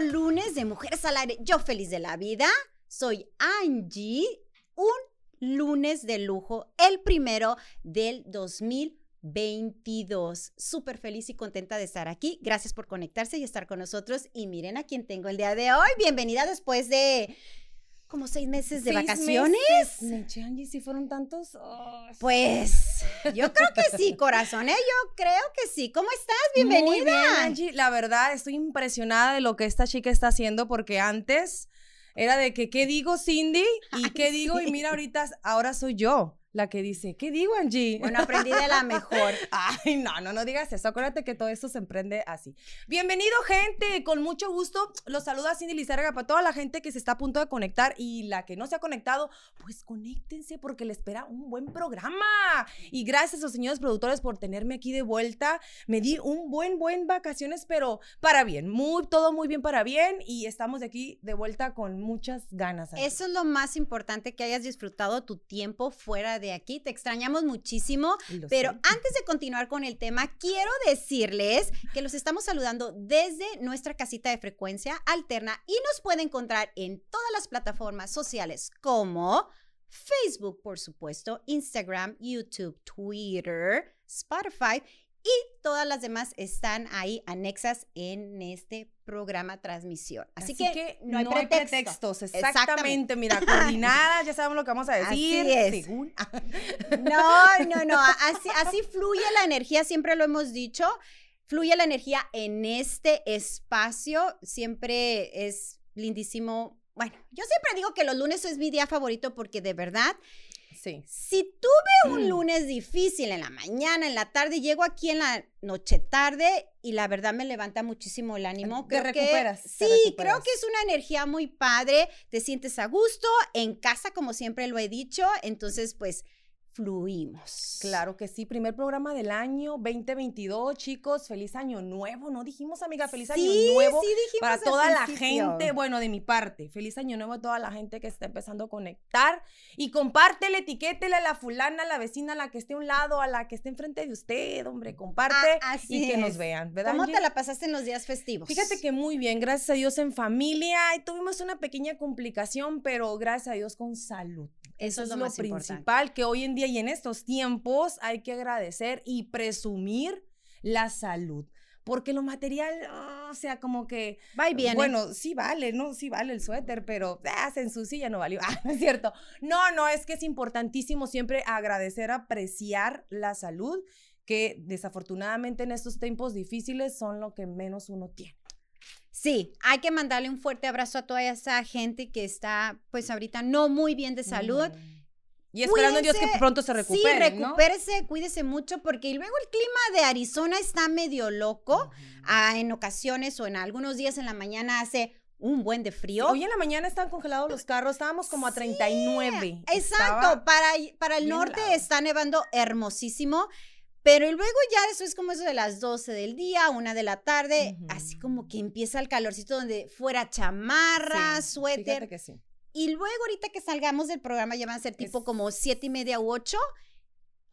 lunes de Mujeres al. Yo feliz de la vida. Soy Angie. Un lunes de lujo, el primero del 2022. Súper feliz y contenta de estar aquí. Gracias por conectarse y estar con nosotros. Y miren a quién tengo el día de hoy. Bienvenida después de como seis meses de Seis vacaciones. meses. Neche, Angie, si fueron tantos. Oh, Pues yo creo que sí, corazón, ¿eh? Yo creo que sí. ¿Cómo estás? Bienvenida. Muy bien, Angie. La verdad, estoy impresionada de lo que esta chica está haciendo porque antes era de que, ¿qué digo, Cindy? ¿Y Ay, qué digo? Y mira, ahorita, ahora soy yo la que dice, ¿qué digo, Angie? Bueno, aprendí de la mejor. Ay, no, no, no digas eso. Acuérdate que todo esto se emprende así. Bienvenido, gente. Con mucho gusto los saluda Cindy Lizárraga para toda la gente que se está a punto de conectar y la que no se ha conectado, pues conéctense porque le espera un buen programa. Y gracias a los señores productores por tenerme aquí de vuelta. Me di un buen, buen vacaciones, pero para bien. Muy, todo muy bien para bien. Y estamos de aquí de vuelta con muchas ganas. Angie. Eso es lo más importante, que hayas disfrutado tu tiempo fuera de aquí. Te extrañamos muchísimo. Lo Pero sé. antes de continuar con el tema, quiero decirles que los estamos saludando desde nuestra casita de frecuencia alterna y nos puede encontrar en todas las plataformas sociales como Facebook, por supuesto, Instagram, YouTube, Twitter, Spotify y todas las demás están ahí anexas en este programa transmisión. Así, que, no hay pretexto. pretextos. Exactamente. Mira, coordinadas, ya sabemos lo que vamos a Así decir. es. según- No, no, no. Así, así fluye la energía, siempre lo hemos dicho. Fluye la energía en este espacio. Siempre es lindísimo. Bueno, yo siempre digo que los lunes es mi día favorito porque de verdad, Sí. si tuve un Mm. lunes difícil en la mañana, en la tarde, llego aquí en la noche tarde y la verdad me levanta muchísimo el ánimo. Te Creo que- recuperas, te sí, creo que es una energía muy padre. Te sientes a gusto en casa, como siempre lo he dicho. Entonces, pues, fluimos. Claro que sí, primer programa del año 2022, chicos, feliz año nuevo, ¿no dijimos, amiga? Feliz Sí, año nuevo sí dijimos para toda la gente, bueno, de mi parte, feliz año nuevo a toda la gente que está empezando a conectar y compártele, etiquétele a la fulana, a la vecina, a la que esté a un lado, a la que esté enfrente de usted, hombre, comparte Ah, así y que nos vean, ¿verdad? ¿Cómo te la pasaste en los días festivos? Fíjate que muy bien, gracias a Dios en familia y tuvimos una pequeña complicación, pero gracias a Dios con salud. Eso es lo más importante. principal que hoy en día y en estos tiempos hay que agradecer y presumir la salud. Porque lo material, ah, o sea, como que, Va y viene. bueno, sí vale, ¿no? Sí vale el suéter, pero ah, se ensucia, no valió. Ah, es cierto. No, no, es que es importantísimo siempre agradecer, apreciar la salud, que desafortunadamente en estos tiempos difíciles son lo que menos uno tiene. Sí, hay que mandarle un fuerte abrazo a toda esa gente que está, pues ahorita no muy bien de salud. Mm. Y esperando en Dios que pronto se recupere, sí, ¿no? recupérese, cuídese mucho, porque luego el clima de Arizona está medio loco. Ah, en ocasiones o en algunos días en la mañana hace un buen de frío. Hoy en la mañana estaban congelados los carros, estábamos como a 39. Exacto, para, para el norte helado. está nevando hermosísimo, pero luego ya eso es como eso de las 12 del día, una de la tarde, así Ujú. como que empieza el calorcito donde fuera chamarra, Sí, suéter. Que sí. Y luego ahorita que salgamos del programa ya van a ser tipo Es- como siete y media u ocho.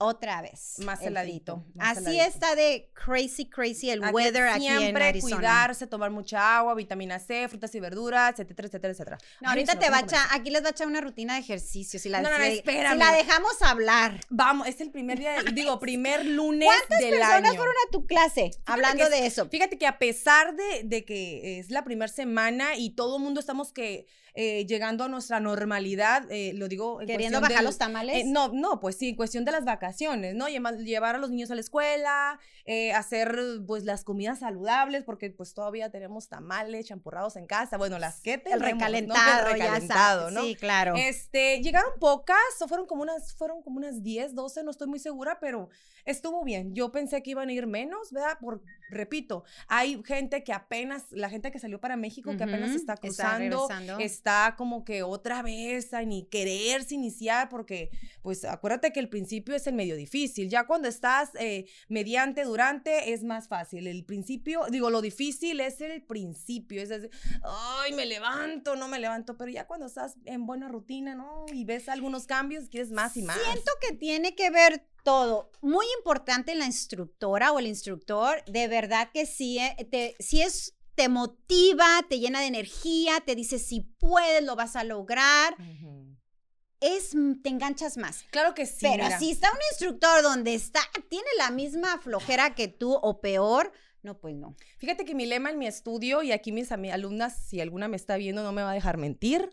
Otra vez. Más el heladito, más Así heladito. está de crazy, crazy el weather aquí en siempre cuidarse, tomar mucha agua, vitamina C, frutas y verduras, etcétera, etcétera, etcétera. No, ahorita te va a echar, aquí les va a echar una rutina de ejercicio. Si la, No, no, no, espérame. si la dejamos hablar. Vamos, es el primer día, digo, primer lunes ¿Cuántas del personas año. fueron a tu clase hablando que de eso? Fíjate que a pesar de, de que es la primera semana y todo el mundo estamos que eh, llegando a nuestra normalidad, eh, lo digo en Queriendo bajar del- los tamales. Eh, no, no, pues sí, en cuestión de las vacaciones, ¿no? Lleva- Llevar a los niños a la escuela, eh, hacer pues las comidas saludables, porque pues todavía tenemos tamales champurrados en casa, bueno, las que el tenemos, ¿no? recalentado, El recalentado. ¿no? Sí, claro. Este, llegaron pocas, o fueron como unas, fueron como unas 10, 12, no estoy muy segura, pero estuvo bien. Yo pensé que iban a ir menos, ¿verdad? Por, repito, hay gente que apenas, la gente que salió para México, que apenas está está cruzando, regresando. está como que otra vez a ni quererse iniciar, porque, pues, acuérdate que el principio es el el medio difícil. Ya cuando estás eh, mediante, durante, es más fácil. El principio, digo, lo difícil es el principio. Es decir, ay, me levanto, no me levanto. Pero ya cuando estás en buena rutina, ¿no? Y ves algunos cambios, quieres más y más. Siento que tiene que ver todo. Muy importante la instructora o el instructor, de verdad que sí, eh, te, si es te motiva, te llena de energía, te dice si puedes, lo vas a lograr. Es, mm, te enganchas más. Claro que sí. Pero si está un instructor donde está, tiene la misma flojera que tú o peor, no, pues no. Fíjate que mi lema en mi estudio, y aquí mis alumnas, si alguna me está viendo, no me va a dejar mentir.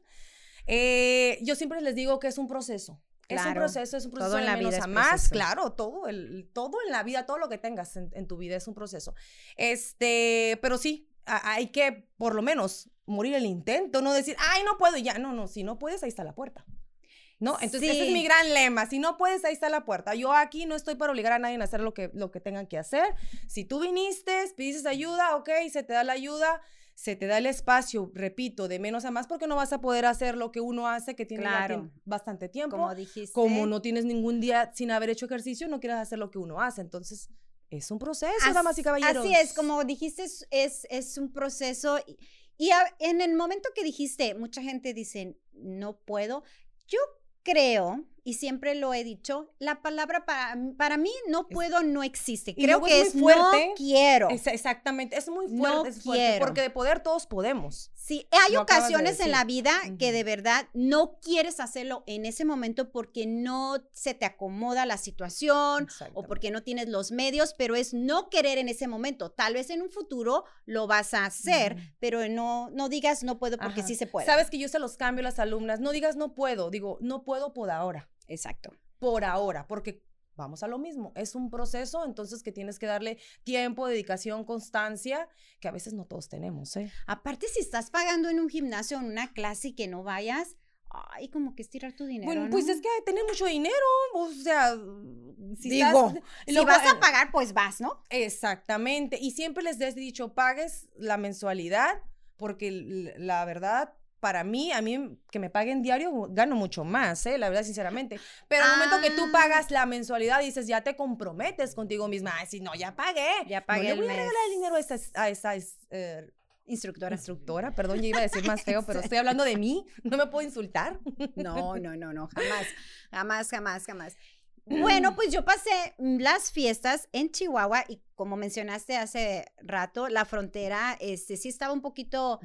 Eh, yo siempre les digo que es un proceso. Es un proceso, es un proceso de la menos vida a más, claro, todo, el, todo en la vida, todo lo que tengas en, en, tu vida es un proceso. Este, pero sí, hay que por lo menos morir el intento, no decir, ay, no puedo ya. No, no, si no puedes, ahí está la puerta. ¿No? Entonces, ese es mi gran lema. Si no puedes, ahí está la puerta. Yo aquí no estoy para obligar a nadie a hacer lo que, lo que tengan que hacer. Si tú viniste, pides ayuda, ok, se te da la ayuda, se te da el espacio, repito, de menos a más, porque no vas a poder hacer lo que uno hace, que tiene bastante tiempo. Como dijiste. Como no tienes ningún día sin haber hecho ejercicio, no quieres hacer lo que uno hace. Entonces, es un proceso, damas y caballeros. Así es, como dijiste, es, es, un proceso. Y, en el momento que dijiste, mucha gente dice, no puedo, yo creo y siempre lo he dicho, la palabra para, para mí no puedo no existe. Creo que es, fuerte. no quiero. exactamente, es muy fuerte, no quiero. porque de poder todos podemos. Sí, hay ocasiones en la vida que de verdad no quieres hacerlo en ese momento porque no se te acomoda la situación o porque no tienes los medios, pero es no querer en ese momento. Tal vez en un futuro lo vas a hacer, pero no, no digas no puedo porque sí se puede. Sabes que yo se los cambio a las alumnas, no digas no puedo, digo no puedo por ahora. Exacto. Por ahora, porque vamos a lo mismo, es un proceso, entonces que tienes que darle tiempo, dedicación, constancia, que a veces no todos tenemos, ¿eh? Aparte, si estás pagando en un gimnasio, en una clase y que no vayas, ay, como que estirar tu dinero. Bueno, pues es que tener mucho dinero, o sea, si digo, si vas a pagar, pues vas, ¿no? Exactamente, y siempre les he dicho, pagues la mensualidad, porque la verdad, para mí, a mí que me paguen diario, gano mucho más, ¿eh? la verdad, sinceramente. Pero al momento que tú ah. pagas la mensualidad, dices, ya te comprometes contigo misma. Ay, si no, ya pagué. Ya pagué. No le voy a regalar el dinero a esa, a esa eh, instructora. Instructora, perdón, yo iba a decir más feo, pero estoy hablando de mí. No me puedo insultar. No, no, no, no, jamás, jamás, jamás, jamás. Bueno, pues yo pasé las fiestas en Chihuahua y como mencionaste hace rato, la frontera este, sí estaba un poquito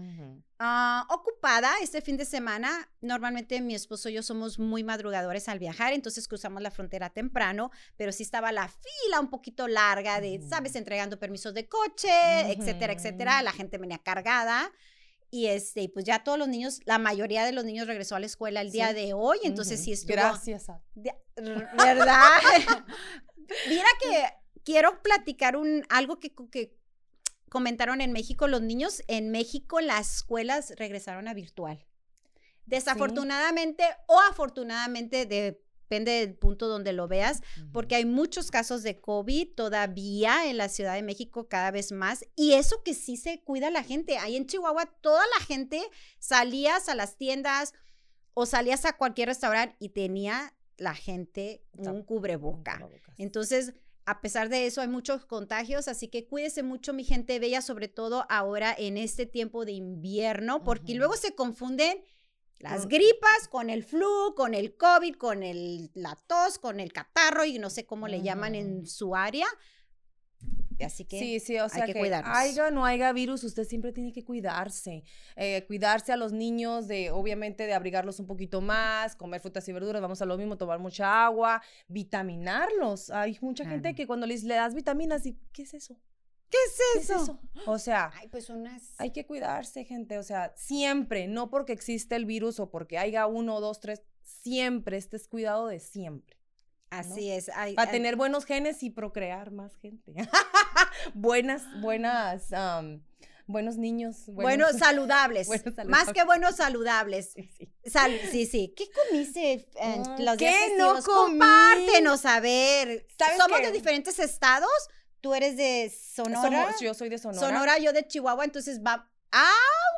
ah, ocupada este fin de semana. Normalmente mi esposo y yo somos muy madrugadores al viajar, entonces cruzamos la frontera temprano, pero sí estaba la fila un poquito larga de, sabes, entregando permisos de coche, etcétera, etcétera. La gente venía cargada. Y este, pues ya todos los niños, la mayoría de los niños regresó a la escuela el día de hoy, entonces sí estuvo. Gracias. A... ¿Verdad? Mira que quiero platicar un algo que, que comentaron en México. Los niños en México, las escuelas regresaron a virtual. Desafortunadamente o afortunadamente, de depende del punto donde lo veas, porque hay muchos casos de COVID todavía en la Ciudad de México cada vez más, y eso que sí se cuida la gente. Ahí en Chihuahua toda la gente salías a las tiendas o salías a cualquier restaurante y tenía la gente un cubreboca. Entonces, a pesar de eso, hay muchos contagios, así que cuídese mucho, mi gente bella, sobre todo ahora en este tiempo de invierno, porque luego se confunden las gripas, con el flu, con el COVID, con el, la tos, con el catarro y no sé cómo le llaman en su área. Así que, sí, sí, o sea hay que, haya o no haya virus, usted siempre tiene que cuidarse. Eh, cuidarse a los niños, de obviamente de abrigarlos un poquito más, comer frutas y verduras, vamos a lo mismo, tomar mucha agua, vitaminarlos. Hay mucha gente que cuando les, le das vitaminas, y ¿qué es eso? ¿Qué es eso? O sea, pues hay que cuidarse, gente. O sea, siempre, no porque existe el virus o porque haya uno, dos, tres, siempre estés cuidado de siempre. Así es. Para tener buenos genes y procrear más gente. buenas, buenas, buenos niños. Buenos, saludables. Más que buenos saludables. Sí, sí. ¿Qué comiste en los ¿Qué no? Compártenos, a ver. Somos de diferentes estados tú eres de Sonora. yo soy de Sonora. Sonora, yo de Chihuahua, entonces va.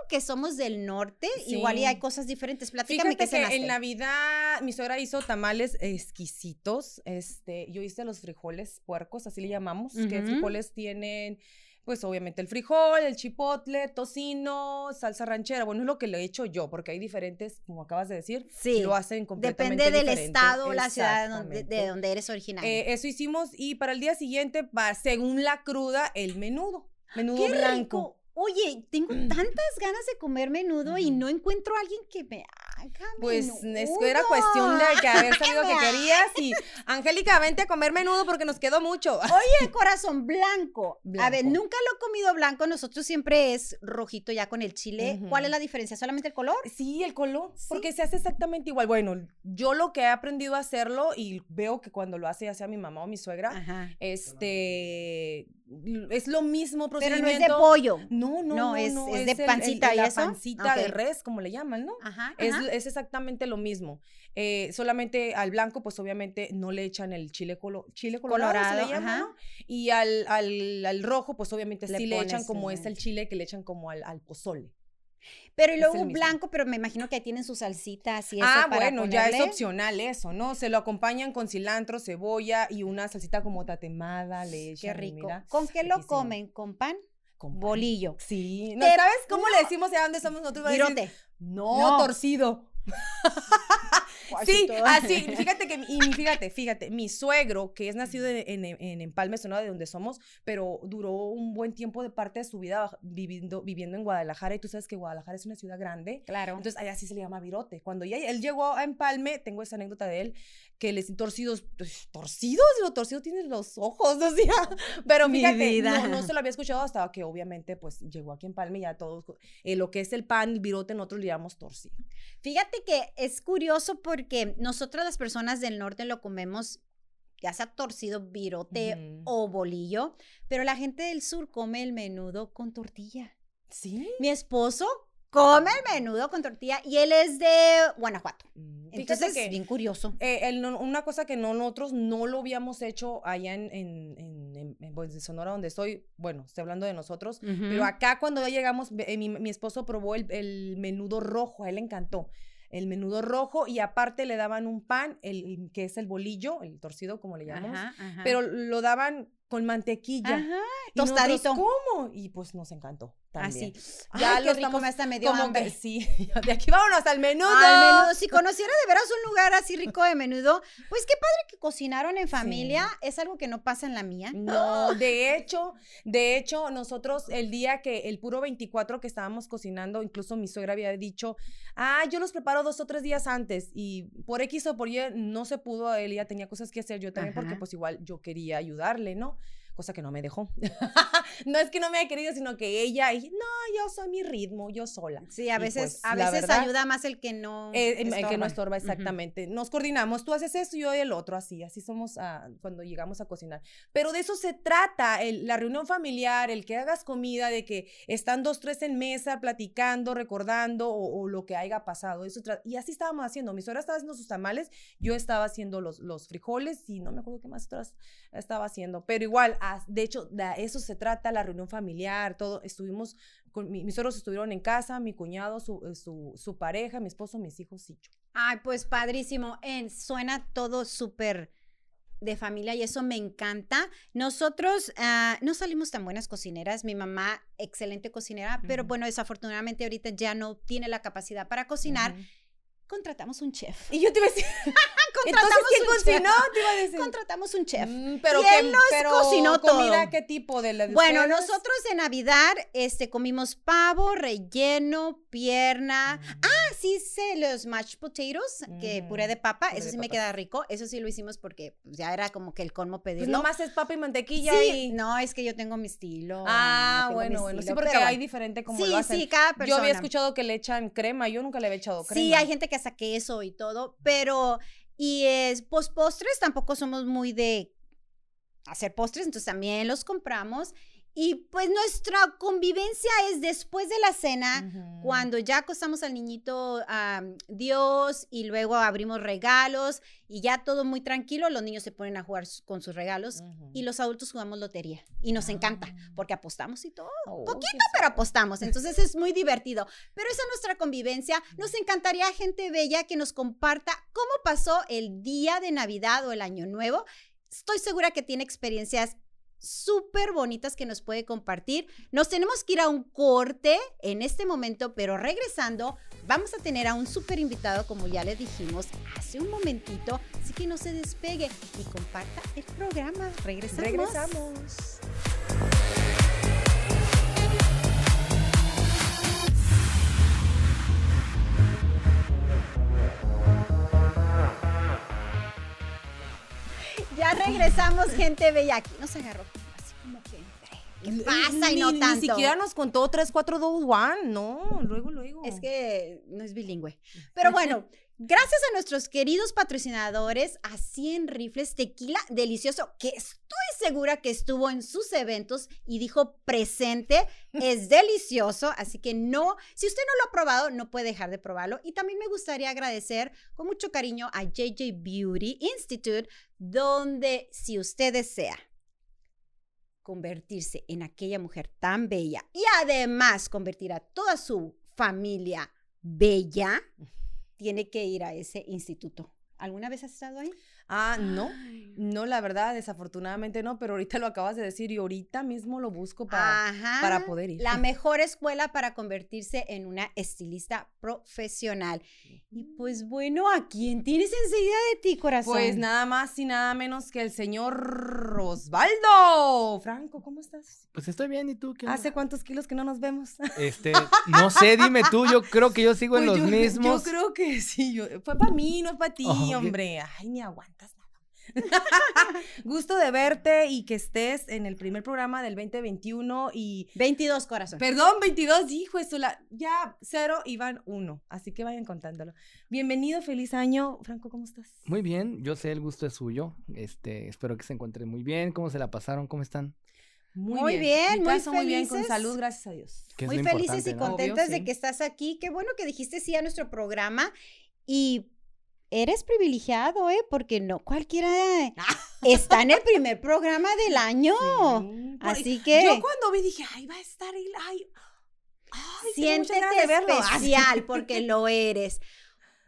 que somos del norte, igual y hay cosas diferentes. Platícame Fíjate qué que en Navidad mi suegra hizo tamales exquisitos. Este, yo hice los frijoles puercos, así le llamamos, que frijoles tienen, pues obviamente el frijol, el chipotle, tocino, salsa ranchera. Bueno, es lo que le he hecho yo, porque hay diferentes, como acabas de decir, Sí, lo hacen completamente Depende del diferente. estado o la ciudad donde- de, donde eres originario. Eh, eso hicimos y para el día siguiente, según la cruda, el menudo. Menudo ¡Qué blanco. rico! Oye, tengo tantas ganas de comer menudo y no encuentro a alguien que me Pues menudo. era cuestión de que haber sabido que querías y Angélica, vente a comer menudo porque nos quedó mucho. Oye, corazón blanco. A ver, nunca lo he comido blanco. Nosotros siempre es rojito ya con el chile. ¿Cuál es la diferencia? ¿Solamente el color? Sí, el color, Sí. porque se hace exactamente igual. Bueno, yo lo que he aprendido a hacerlo y veo que cuando lo hace ya sea mi mamá o mi suegra, Ajá. este es lo mismo Pero procedimiento. no es de pollo. No, no, No, no, es- no, es de el- el- pancita y la eso. pancita de res, como le llaman, ¿no? Ajá. Es, ajá. es exactamente lo mismo. Eh, solamente al blanco, pues obviamente no le echan el chile, colo- chile colorado, se Colorado, le llama. Y al, al, al rojo, pues obviamente Le sí le echan como el- es el chile que le echan como al, al pozole. Pero y luego mismo. blanco, pero me imagino que ahí tienen sus salsitas y eso Ah, para bueno, ya es opcional eso, ¿no? Se lo acompañan con cilantro, cebolla y una salsita como tatemada, le echan. Qué rico. mira, ¿Con qué lo comen? ¿Con pan? con pan. Bolillo. Sí. ¿No sabes cómo no. le decimos de dónde somos nosotros? No, No. torcido. Sí, así, fíjate que, y mi- fíjate, fíjate, mi suegro, que es nacido en, en, en Empalme, Sonora, de donde somos, pero duró un buen tiempo de parte de su vida viviendo, viviendo en Guadalajara, y tú sabes que Guadalajara es una ciudad grande, Claro. entonces allá sí se le llama virote. Cuando ya él llegó a Empalme, tengo esa anécdota de él, que les torcidos, pues, torcidos, lo torcido tienes los ojos, o sea, pero Mi fíjate, vida. No, no se lo había escuchado hasta que obviamente pues llegó aquí en Empalme y ya todos, eh, lo que es el pan, el virote, nosotros le llamamos torcido. Fíjate que es curioso porque nosotros las personas del norte lo comemos ya sea torcido, virote o bolillo, pero la gente del sur come el menudo con tortilla. ¿Sí? Mi esposo come el menudo con tortilla y él es de Guanajuato. Mm, Fíjate Entonces, que bien curioso. eh, el una cosa que no, nosotros no lo habíamos hecho allá en, en, en- en- en, pues, en Sonora, donde estoy, bueno, estoy hablando de nosotros, pero acá cuando ya llegamos, eh, mi, mi esposo probó el, el menudo rojo, a él le encantó. El menudo rojo y aparte le daban un pan, el, que es el bolillo, el torcido como le llamamos, Ajá, ajá. pero lo daban con mantequilla. Ajá, Y nosotros, tostadito. ¿Cómo? Y pues nos encantó también. Así. Ya lo rico, me hasta me dio Como hambre. que sí, de aquí vámonos al menudo. Al menudo. Si conociera de veras un lugar así rico de menudo, pues qué padre que cocinaron en familia. Es algo que no pasa en la mía. No, de hecho, de hecho, nosotros el día que el puro 24 que estábamos cocinando, incluso mi suegra había dicho, ah, yo los preparo dos o tres días antes y por X o por Y no se pudo, él ya tenía cosas que hacer, yo también, porque pues igual yo quería ayudarle, ¿no? Cosa que no me dejó. no es que no me haya querido, sino que ella, y, no, yo soy mi ritmo, yo sola. Sí, a veces, pues, a veces verdad, ayuda más el que no. Eh, el que no estorba, exactamente. Nos coordinamos, tú haces eso y yo el otro, así, así somos ah, cuando llegamos a cocinar. Pero de eso se trata, el- la reunión familiar, el que hagas comida, de que están dos, tres en mesa platicando, recordando o, o lo que haya pasado. Eso y así estábamos haciendo. Mi suegra estaba haciendo sus tamales, yo estaba haciendo los, los frijoles y no me acuerdo qué más estaba haciendo. Pero igual, de hecho, de eso se trata, la reunión familiar, todo. Estuvimos, con, mi- mis suegros estuvieron en casa, mi cuñado, su, eh, su, su pareja, mi esposo, mis hijos y yo. Ay, pues padrísimo. En- suena todo súper de familia y eso me encanta. Nosotros ah, no salimos tan buenas cocineras. Mi mamá, excelente cocinera, pero bueno, desafortunadamente ahorita ya no tiene la capacidad para cocinar. Contratamos un chef. Y yo te iba a decir, entonces, Contratamos ¿quién un chef. cocinó? Te iba a decir. Contratamos un chef. Mm, pero Y qué- él nos pero cocinó comida, todo. ¿qué tipo de la de Bueno, ustedes? nosotros en Navidad este, comimos pavo, relleno, pierna. Mm. Ah, sí hice los mashed potatoes, que Ujú, puré de papa. puré Eso de sí me papas. queda rico. Eso sí lo hicimos porque pues, ya era como que el colmo Pues pedirlo. nomás es papa y mantequilla sí, y... no, es que yo tengo mi estilo. Ah, bueno, bueno. Sí, estilo, porque pero hay diferente como Sí, lo hacen. sí, cada persona. Yo había escuchado que le echan crema, yo nunca le había echado crema. Sí, hay gente que hace queso y todo, pero y es pues postres tampoco somos muy de hacer postres, entonces también los compramos Y pues nuestra convivencia es después de la cena, cuando ya acostamos al niñito a Dios y luego abrimos regalos y ya todo muy tranquilo, los niños se ponen a jugar su- con sus regalos y los adultos jugamos lotería. Y nos encanta Ah. porque apostamos y todo. Oh, Poquito, pero apostamos. Entonces es muy divertido. Pero esa es nuestra convivencia. Nos encantaría gente bella que nos comparta cómo pasó el día de Navidad o el Año Nuevo. Estoy segura que tiene experiencias súper bonitas que nos puede compartir. Nos tenemos que ir a un corte en este momento, pero regresando vamos a tener a un súper invitado, como ya le dijimos hace un momentito, así que no se despegue y comparta el programa. Regresamos. Regresamos. Ya regresamos, gente bella. Aquí nos agarró ¿Qué pasa? Y Ni- no Ni tanto. siquiera nos contó 3, 4, 2, 1. No, luego, luego. Es que no es bilingüe. Pero bueno, gracias a nuestros queridos patrocinadores, a 100 rifles tequila delicioso, que estoy segura que estuvo en sus eventos y dijo presente, es delicioso, así que no, si usted no lo ha probado, no puede dejar de probarlo. Y también me gustaría agradecer con mucho cariño a JJ Beauty Institute, donde si usted desea convertirse en aquella mujer tan bella y además convertir a toda su familia bella, tiene que ir a ese instituto. ¿Alguna vez has estado ahí? Ah, no. No, la verdad, desafortunadamente no, pero ahorita lo acabas de decir y ahorita mismo lo busco para, Ajá. para poder ir. La mejor escuela para convertirse en una estilista profesional. Y pues bueno, ¿a quién tienes enseguida de ti, corazón? Pues nada más y nada menos que el señor Osvaldo. Franco, ¿cómo estás? Pues estoy bien, ¿y tú qué? ¿Hace cuántos kilos que no nos vemos? Este, no sé, dime tú, yo creo que yo sigo en Pues los yo, mismos. Yo creo que sí. yo- fue para mí, no es para ti, Oh, hombre. Ay, ni aguantas nada. Gusto de verte y que estés en el primer programa del 2021 y 22, corazón. Perdón, 22, hijo, eso la, ya cero y van uno, así que vayan contándolo. Bienvenido, feliz año. Franco, ¿cómo estás? Muy bien, yo sé, el gusto es suyo. Este, espero que se encuentren muy bien. ¿Cómo se la pasaron? ¿Cómo están? Muy bien, Mi muy caso, muy bien, con salud, gracias a Dios. Que es Muy felices y contentas Obvio, de sí. que estás aquí. Qué bueno que dijiste sí a nuestro programa. Y eres privilegiado, ¿eh? Porque no cualquiera está en el primer programa del año. Sí, Así que Yo cuando vi dije, ay, va a estar él, ay, ay, siéntete ganas de verlo. especial porque lo eres.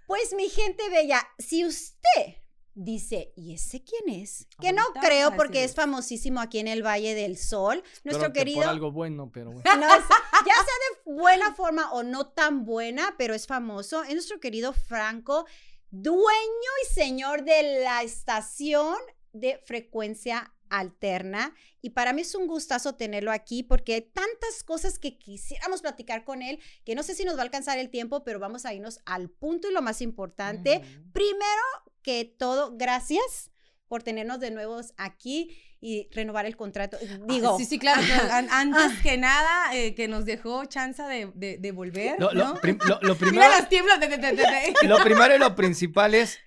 Pues mi gente bella, si usted dice, ¿y ese quién es? Que no creo porque es famosísimo aquí en el Valle del Sol. Nuestro que querido Por algo bueno, pero bueno. no, es- ya sea de buena forma o no tan buena, pero es famoso. Es nuestro querido Franco, dueño y señor de la estación de frecuencia alterna. Y para mí es un gustazo tenerlo aquí porque hay tantas cosas que quisiéramos platicar con él que no sé si nos va a alcanzar el tiempo, pero vamos a irnos al punto y lo más importante. Primero que todo, gracias por tenernos de nuevo aquí y renovar el contrato. Digo, Ah, sí, sí, claro. an- antes que nada, eh, que nos dejó chance de, de, de volver. Lo, lo ¿no? prim- lo- lo Mira primero, las tiemblas. De, de, de, de, de. lo primero y lo principal es,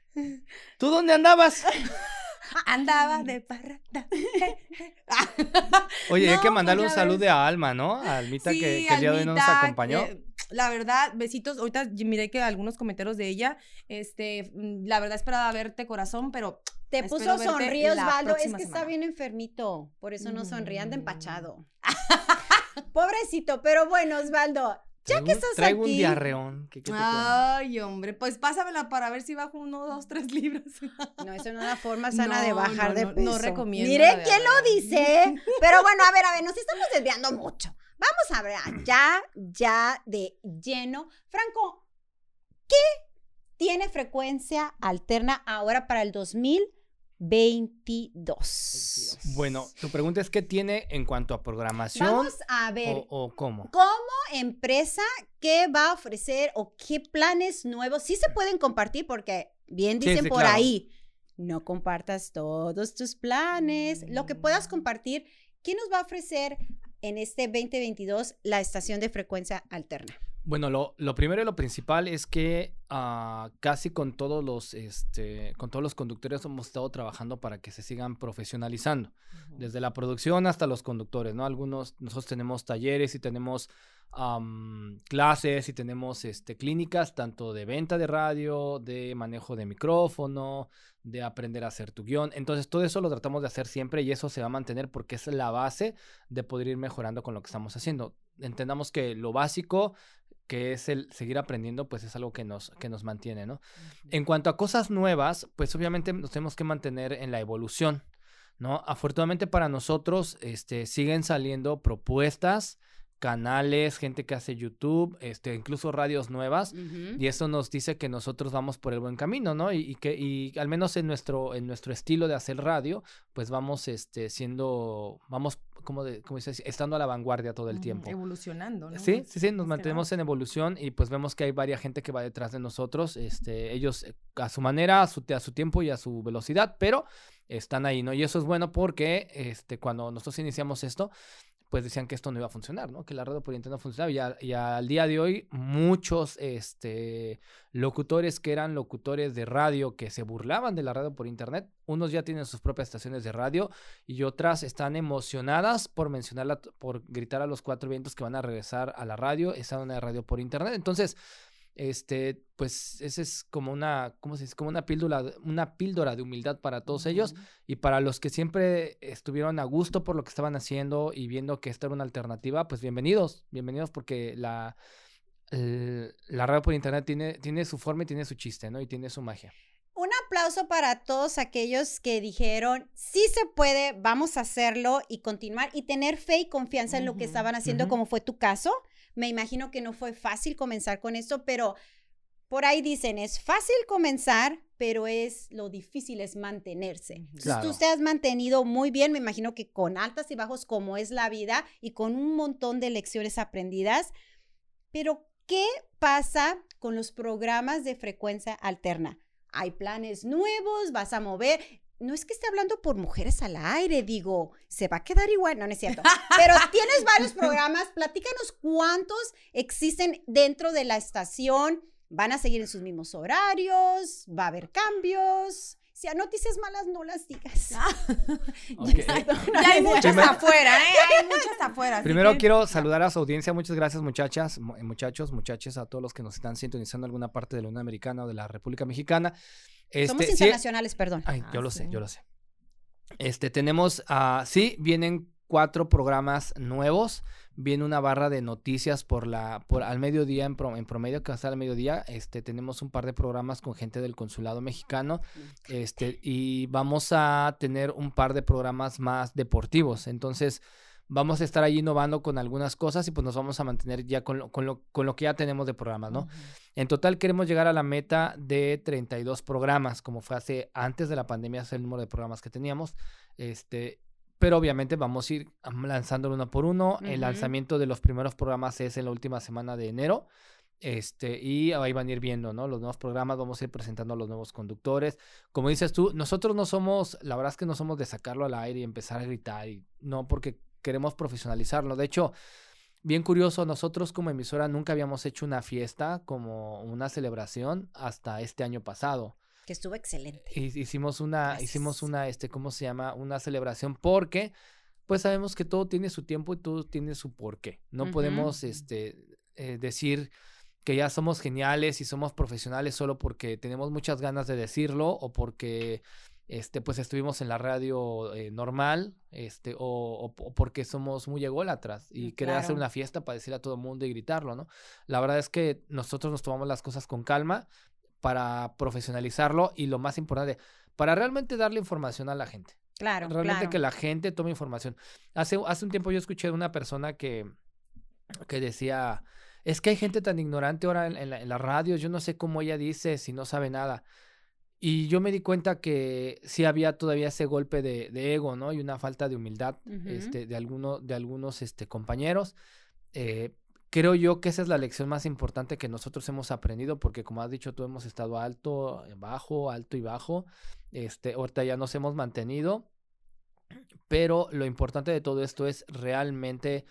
¿tú dónde andabas? Andaba de parranda. Oye, hay que pues mandarle un saludo a Alma, ¿no? A Almita que, que el día de hoy no nos acompañó. que, la verdad, besitos. Ahorita miré que algunos comentarios de ella. Este, mm, la verdad esperaba verte corazón, pero Te Espero puso sonríe, Osvaldo. Es que está bien enfermito. Por eso no sonríe, anda Mm. empachado. Pobrecito, pero bueno, Osvaldo, ya Traigo que estás Traigo un diarreón. Ay, hombre, pues pásamela para ver si bajo uno, dos, tres libras. No, eso no es una forma sana de bajar no, de peso. no recomiendo Mire la quién lo dice. Pero bueno, a ver, a ver, nos estamos desviando mucho. Vamos a ver, ya, ya de lleno. Franco, ¿qué tiene frecuencia alterna ahora para el 2022? Bueno, tu pregunta es qué tiene en cuanto a programación Vamos a ver. o, o cómo. como empresa, ¿qué va a ofrecer o qué planes nuevos sí se pueden compartir? Porque bien dicen sí, por claro. ahí, no compartas todos tus planes. Lo que puedas Mm. compartir, ¿qué nos va a ofrecer en este 2022 la estación de frecuencia alterna? Bueno, lo, lo primero y lo principal es que ah, casi con todos los este, con todos los conductores hemos estado trabajando para que se sigan profesionalizando. Desde la producción hasta los conductores, ¿no? Algunos, nosotros tenemos talleres y tenemos am, clases y tenemos este, clínicas, tanto de venta de radio, de manejo de micrófono, de aprender a hacer tu guion. Entonces, todo eso lo tratamos de hacer siempre y eso se va a mantener porque es la base de poder ir mejorando con lo que estamos haciendo. Entendamos que lo básico que es el seguir aprendiendo, pues es algo que nos, que nos mantiene, ¿no? En cuanto a cosas nuevas, pues obviamente nos tenemos que mantener en la evolución, ¿no? Afortunadamente para nosotros, este, siguen saliendo propuestas, canales, gente que hace YouTube, este, incluso radios nuevas, y eso nos dice que nosotros vamos por el buen camino, ¿no? Y, y que, y al menos en nuestro, en nuestro estilo de hacer radio, pues vamos, este, siendo, vamos, como de, como dices, estando a la vanguardia todo el tiempo. Evolucionando, ¿no? Sí, sí, sí, nos mantenemos en evolución y pues vemos que hay varias gente que va detrás de nosotros, este, ellos eh, a su manera, a su, a su tiempo y a su velocidad, pero están ahí, ¿no? Y eso es bueno porque, este, cuando nosotros iniciamos esto, pues decían que esto no iba a funcionar, ¿no? Que la radio por internet no funcionaba y, y al día de hoy muchos, este, locutores que eran locutores de radio que se burlaban de la radio por internet, unos ya tienen sus propias estaciones de radio y otras están emocionadas por mencionarla, por gritar a los cuatro vientos que van a regresar a la radio, esa una radio por internet. Entonces, este, pues ese es como una, ¿cómo se dice? Como una píldora, de- una píldora de humildad para todos ellos y para los que siempre estuvieron a gusto por lo que estaban haciendo y viendo que esta era una alternativa, pues bienvenidos, bienvenidos porque la, el- la radio por internet tiene, tiene su forma y tiene su chiste, ¿no? Y tiene su magia. Un aplauso para todos aquellos que dijeron, sí se puede, vamos a hacerlo y continuar y tener fe y confianza en lo que estaban haciendo, como fue tu caso. Me imagino que no fue fácil comenzar con esto, pero por ahí dicen, es fácil comenzar, pero es lo difícil es mantenerse. Claro. Tú te has mantenido muy bien, me imagino que con altas y bajos como es la vida y con un montón de lecciones aprendidas. Pero, ¿qué pasa con los programas de frecuencia alterna? Hay planes nuevos, vas a mover. No es que esté hablando por mujeres al aire, digo, se va a quedar igual, no, no es cierto. Pero tienes varios programas, platícanos cuántos existen dentro de la estación, van a seguir en sus mismos horarios, va a haber cambios. Si a noticias malas no las digas. Ok. Ya hay muchas Primero- afuera, ¿eh? Hay muchas afuera. Primero que- quiero saludar a su audiencia. Muchas gracias, muchachas, mu- eh, muchachos, muchachas, a todos los que nos están sintonizando en alguna parte de la Unión Americana o de la República Mexicana. Somos Este, sí- internacionales, perdón. Ay, yo Ah, lo sé, sí. yo lo sé. Este, tenemos, ah, sí, vienen cuatro programas nuevos. Viene una barra de noticias por la, por al mediodía en, pro- en promedio, que va a estar al mediodía. Este, tenemos un par de programas con gente del consulado mexicano. Este, y vamos a tener un par de programas más deportivos. Entonces, vamos a estar ahí innovando con algunas cosas y pues nos vamos a mantener ya con lo, con lo, con lo que ya tenemos de programas, ¿no? En total queremos llegar a la meta de 32 programas, como fue hace antes de la pandemia, es el número de programas que teníamos. Este, pero obviamente vamos a ir lanzándolo uno por uno. El lanzamiento de los primeros programas es en la última semana de enero. Este, y ahí van a ir viendo, ¿no? Los nuevos programas, vamos a ir presentando a los nuevos conductores. Como dices tú, nosotros no somos, la verdad es que no somos de sacarlo al aire y empezar a gritar, y no porque queremos profesionalizarlo. De hecho, bien curioso, nosotros como emisora nunca habíamos hecho una fiesta como una celebración hasta este año pasado. Que estuvo excelente. Hi- Hicimos una, Gracias. hicimos una, este, ¿cómo se llama? Una celebración porque, pues sabemos que todo tiene su tiempo y todo tiene su porqué. No podemos, este, eh, decir que ya somos geniales y somos profesionales solo porque tenemos muchas ganas de decirlo o porque, este, pues estuvimos en la radio eh, normal, este, o, o- o porque somos muy ególatras y Mm, querer hacer una fiesta para decirle a todo el mundo y gritarlo, ¿no? La verdad es que nosotros nos tomamos las cosas con calma para profesionalizarlo y lo más importante, para realmente darle información a la gente. Claro, realmente claro. que la gente tome información. Hace, hace un tiempo yo escuché de una persona que, que decía, es que hay gente tan ignorante ahora en, en la, en la radio, yo no sé cómo ella dice si no sabe nada. Y yo me di cuenta que sí había todavía ese golpe de, de ego, ¿no? Y una falta de humildad Ujú. este, de, alguno, de algunos este, compañeros. Eh, creo yo que esa es la lección más importante que nosotros hemos aprendido, porque como has dicho, tú hemos estado alto, eh, bajo, alto y bajo. Este, ahorita ya nos hemos mantenido. Pero lo importante de todo esto es realmente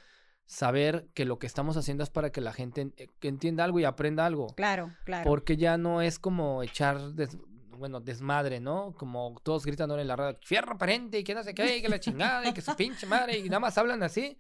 saber que lo que estamos haciendo es para que la gente en- eh, entienda algo y aprenda algo. Claro, claro. Porque ya no es como echar, des- bueno, desmadre, ¿no? Como todos gritan ahora en la radio, fierro aparente y que no sé qué, y que la chingada, y que su pinche madre, y nada más hablan así.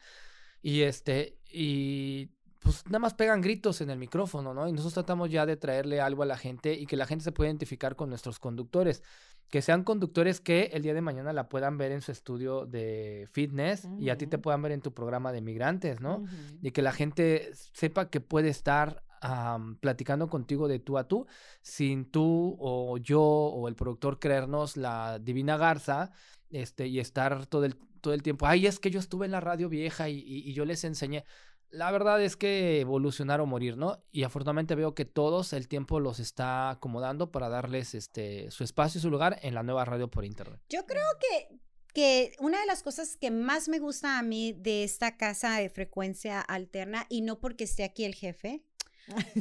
Y este, y pues nada más pegan gritos en el micrófono, ¿no? Y nosotros tratamos ya de traerle algo a la gente y que la gente se pueda identificar con nuestros conductores. Que sean conductores que el día de mañana la puedan ver en su estudio de fitness y a ti te puedan ver en tu programa de migrantes, ¿no? Y que la gente sepa que puede estar am, platicando contigo de tú a tú sin tú o yo o el productor creernos la divina garza este, y estar todo el, todo el tiempo, ay, es que yo estuve en la radio vieja y, y- y yo les enseñé. La verdad es que evolucionar o morir, ¿no? Y afortunadamente veo que todos el tiempo los está acomodando para darles este, su espacio y su lugar en la nueva radio por internet. Yo creo que, que una de las cosas que más me gusta a mí de esta casa de frecuencia alterna, y no porque esté aquí el jefe,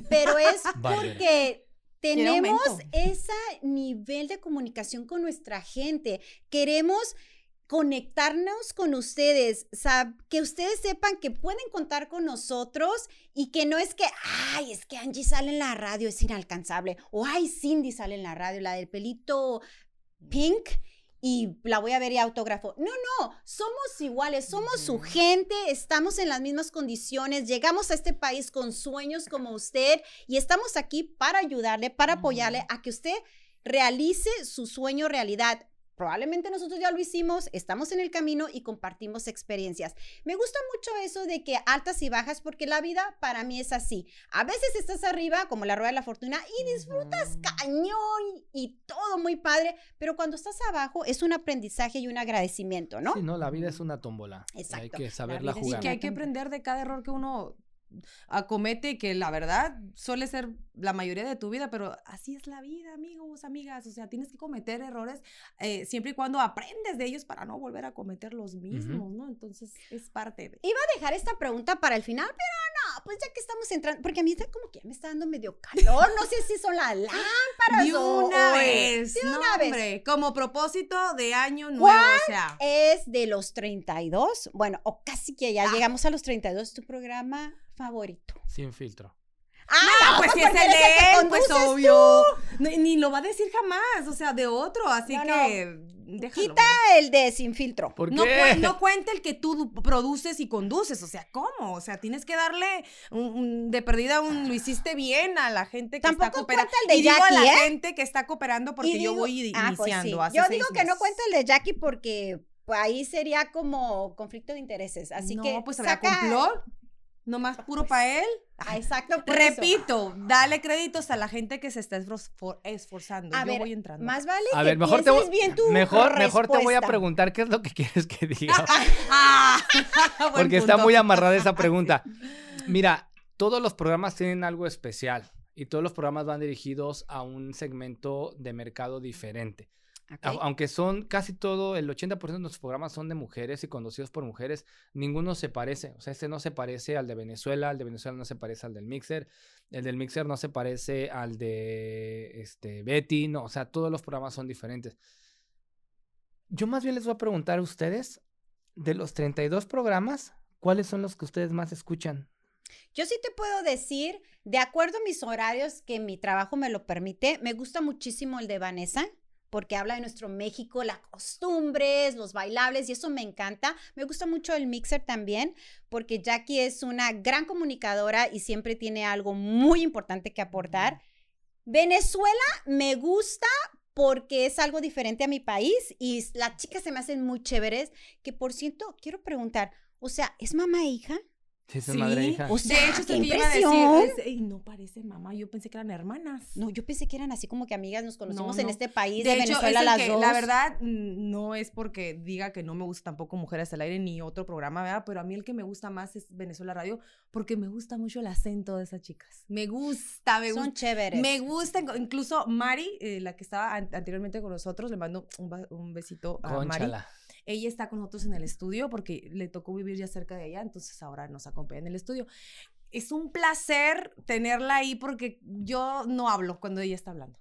pero es porque tenemos ese nivel de comunicación con nuestra gente. Queremos conectarnos con ustedes, sab- que ustedes sepan que pueden contar con nosotros y que no es que, ay, es que Angie sale en la radio, es inalcanzable, o ay, Cindy sale en la radio, la del pelito pink y la voy a ver y autógrafo. No, no, somos iguales, somos su gente, estamos en las mismas condiciones, llegamos a este país con sueños como usted y estamos aquí para ayudarle, para apoyarle a que usted realice su sueño realidad. Probablemente nosotros ya lo hicimos, estamos en el camino y compartimos experiencias. Me gusta mucho eso de que altas y bajas porque la vida para mí es así. A veces estás arriba como la rueda de la fortuna y disfrutas cañón y todo muy padre, pero cuando estás abajo es un aprendizaje y un agradecimiento, ¿no? Sí, no, la vida es una tómbola. y Hay Exacto. que La saberla es Y jugar. que hay que aprender de cada error que uno acomete, que la verdad suele ser la mayoría de tu vida, pero así es la vida, amigos, amigas. O sea, tienes que cometer errores eh, siempre y cuando aprendes de ellos para no volver a cometer los mismos, ¿no? Entonces es parte de. Iba a dejar esta pregunta para el final, pero no, pues ya que estamos entrando, porque a mí está como que ya me está dando medio calor, no sé si son las lámparas De una o- vez, de no, una vez. hombre, como propósito de año nuevo, o sea. Es de los 32, bueno, o casi que ya Ah. llegamos a los 32, tu programa favorito. Sin filtro. Ah, pues si es el de él, pues obvio. No, ni lo va a decir jamás, o sea, de otro, así No, no. que déjalo. Quita el de sin filtro. ¿Por No, qué? no cuenta el que tú produces y conduces, o sea, ¿cómo? O sea, tienes que darle un- un- de perdida un lo hiciste bien a la gente que está Tampoco cooperando. cuenta el de y digo a la Jackie, ¿eh? gente que está cooperando porque yo voy Ah, pues sí. iniciando. hace Yo digo que no cuenta el de Jackie porque pues, ahí sería como conflicto de intereses. Así no, que pues habrá saca- complot, nomás puro para él. Ah, exacto. por eso. Repito, dale créditos a la gente que se está esfor- esforzando. A yo ver, voy entrando. Más vale A que ver, mejor te, voy, bien tu mejor, mejor te voy a preguntar qué es lo que quieres que diga. Ah, Porque está muy amarrada esa pregunta. Mira, todos los programas tienen algo especial y todos los programas van dirigidos a un segmento de mercado diferente. Aunque son casi todo, el 80% de nuestros programas son de mujeres y conducidos por mujeres, ninguno se parece. O sea, este no se parece al de Venezuela, el de Venezuela no se parece al del Mixer, el del Mixer no se parece al de este, Betty, no, o sea, todos los programas son diferentes. Yo más bien les voy a preguntar a ustedes, de los 32 programas, ¿cuáles son los que ustedes más escuchan? Yo sí te puedo decir, de acuerdo a mis horarios, que mi trabajo me lo permite, me gusta muchísimo el de Vanessa, porque habla de nuestro México, las costumbres, los bailables, y eso me encanta. Me gusta mucho el mixer también, porque Jackie es una gran comunicadora y siempre tiene algo muy importante que aportar. Venezuela me gusta porque es algo diferente a mi país y las chicas se me hacen muy chéveres, que por cierto, quiero preguntar, o sea, ¿es mamá e hija? Sí, madre e hija. O sea, de hecho, qué te iba a decir, impresión. es- ey, no parece mamá, yo pensé que eran hermanas. No, yo pensé que eran así como que amigas, nos conocimos No, en este país de de, hecho, Venezuela las que, dos. la verdad, no es porque diga que no me gusta tampoco Mujeres al Aire ni otro programa, ¿verdad? Pero a mí el que me gusta más es Venezuela Radio porque me gusta mucho el acento de esas chicas. Me gusta, me son gusta. chéveres. Me gusta, incluso Mari, eh, la que estaba an- anteriormente con nosotros, le mando un besito a Mari. Ella está con nosotros en el estudio porque le tocó vivir ya cerca de ella, entonces ahora nos acompaña en el estudio. Es un placer tenerla ahí porque yo no hablo cuando ella está hablando.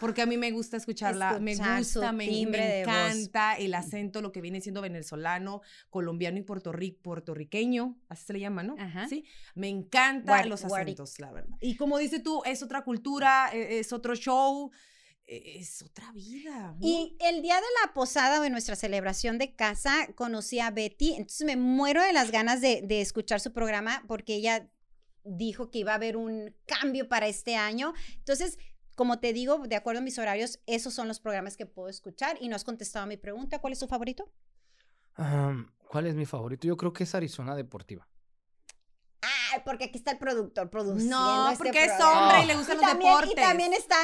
Porque a mí me gusta escucharla, me Escuchar su gusta, me, me de voz. encanta el acento, lo que viene siendo venezolano, colombiano y puertorri- puertorriqueño, así se le llama, ¿no? Ajá. Sí, me encantan los acentos, la verdad. Y como dices tú, es otra cultura, e- es otro show, es otra vida. ¿no? Y el día de la posada o de nuestra celebración de casa, conocí a Betty, entonces me muero de las ganas de, de escuchar su programa porque ella dijo que iba a haber un cambio para este año. Entonces, como te digo, de acuerdo a mis horarios, esos son los programas que puedo escuchar y no has contestado a mi pregunta. ¿Cuál es tu favorito? ¿Cuál es mi favorito? Yo creo que es Arizona Deportiva. Ah, porque aquí está el productor produciendo. no, este porque es hombre y le gustan Y los también, deportes. y también está.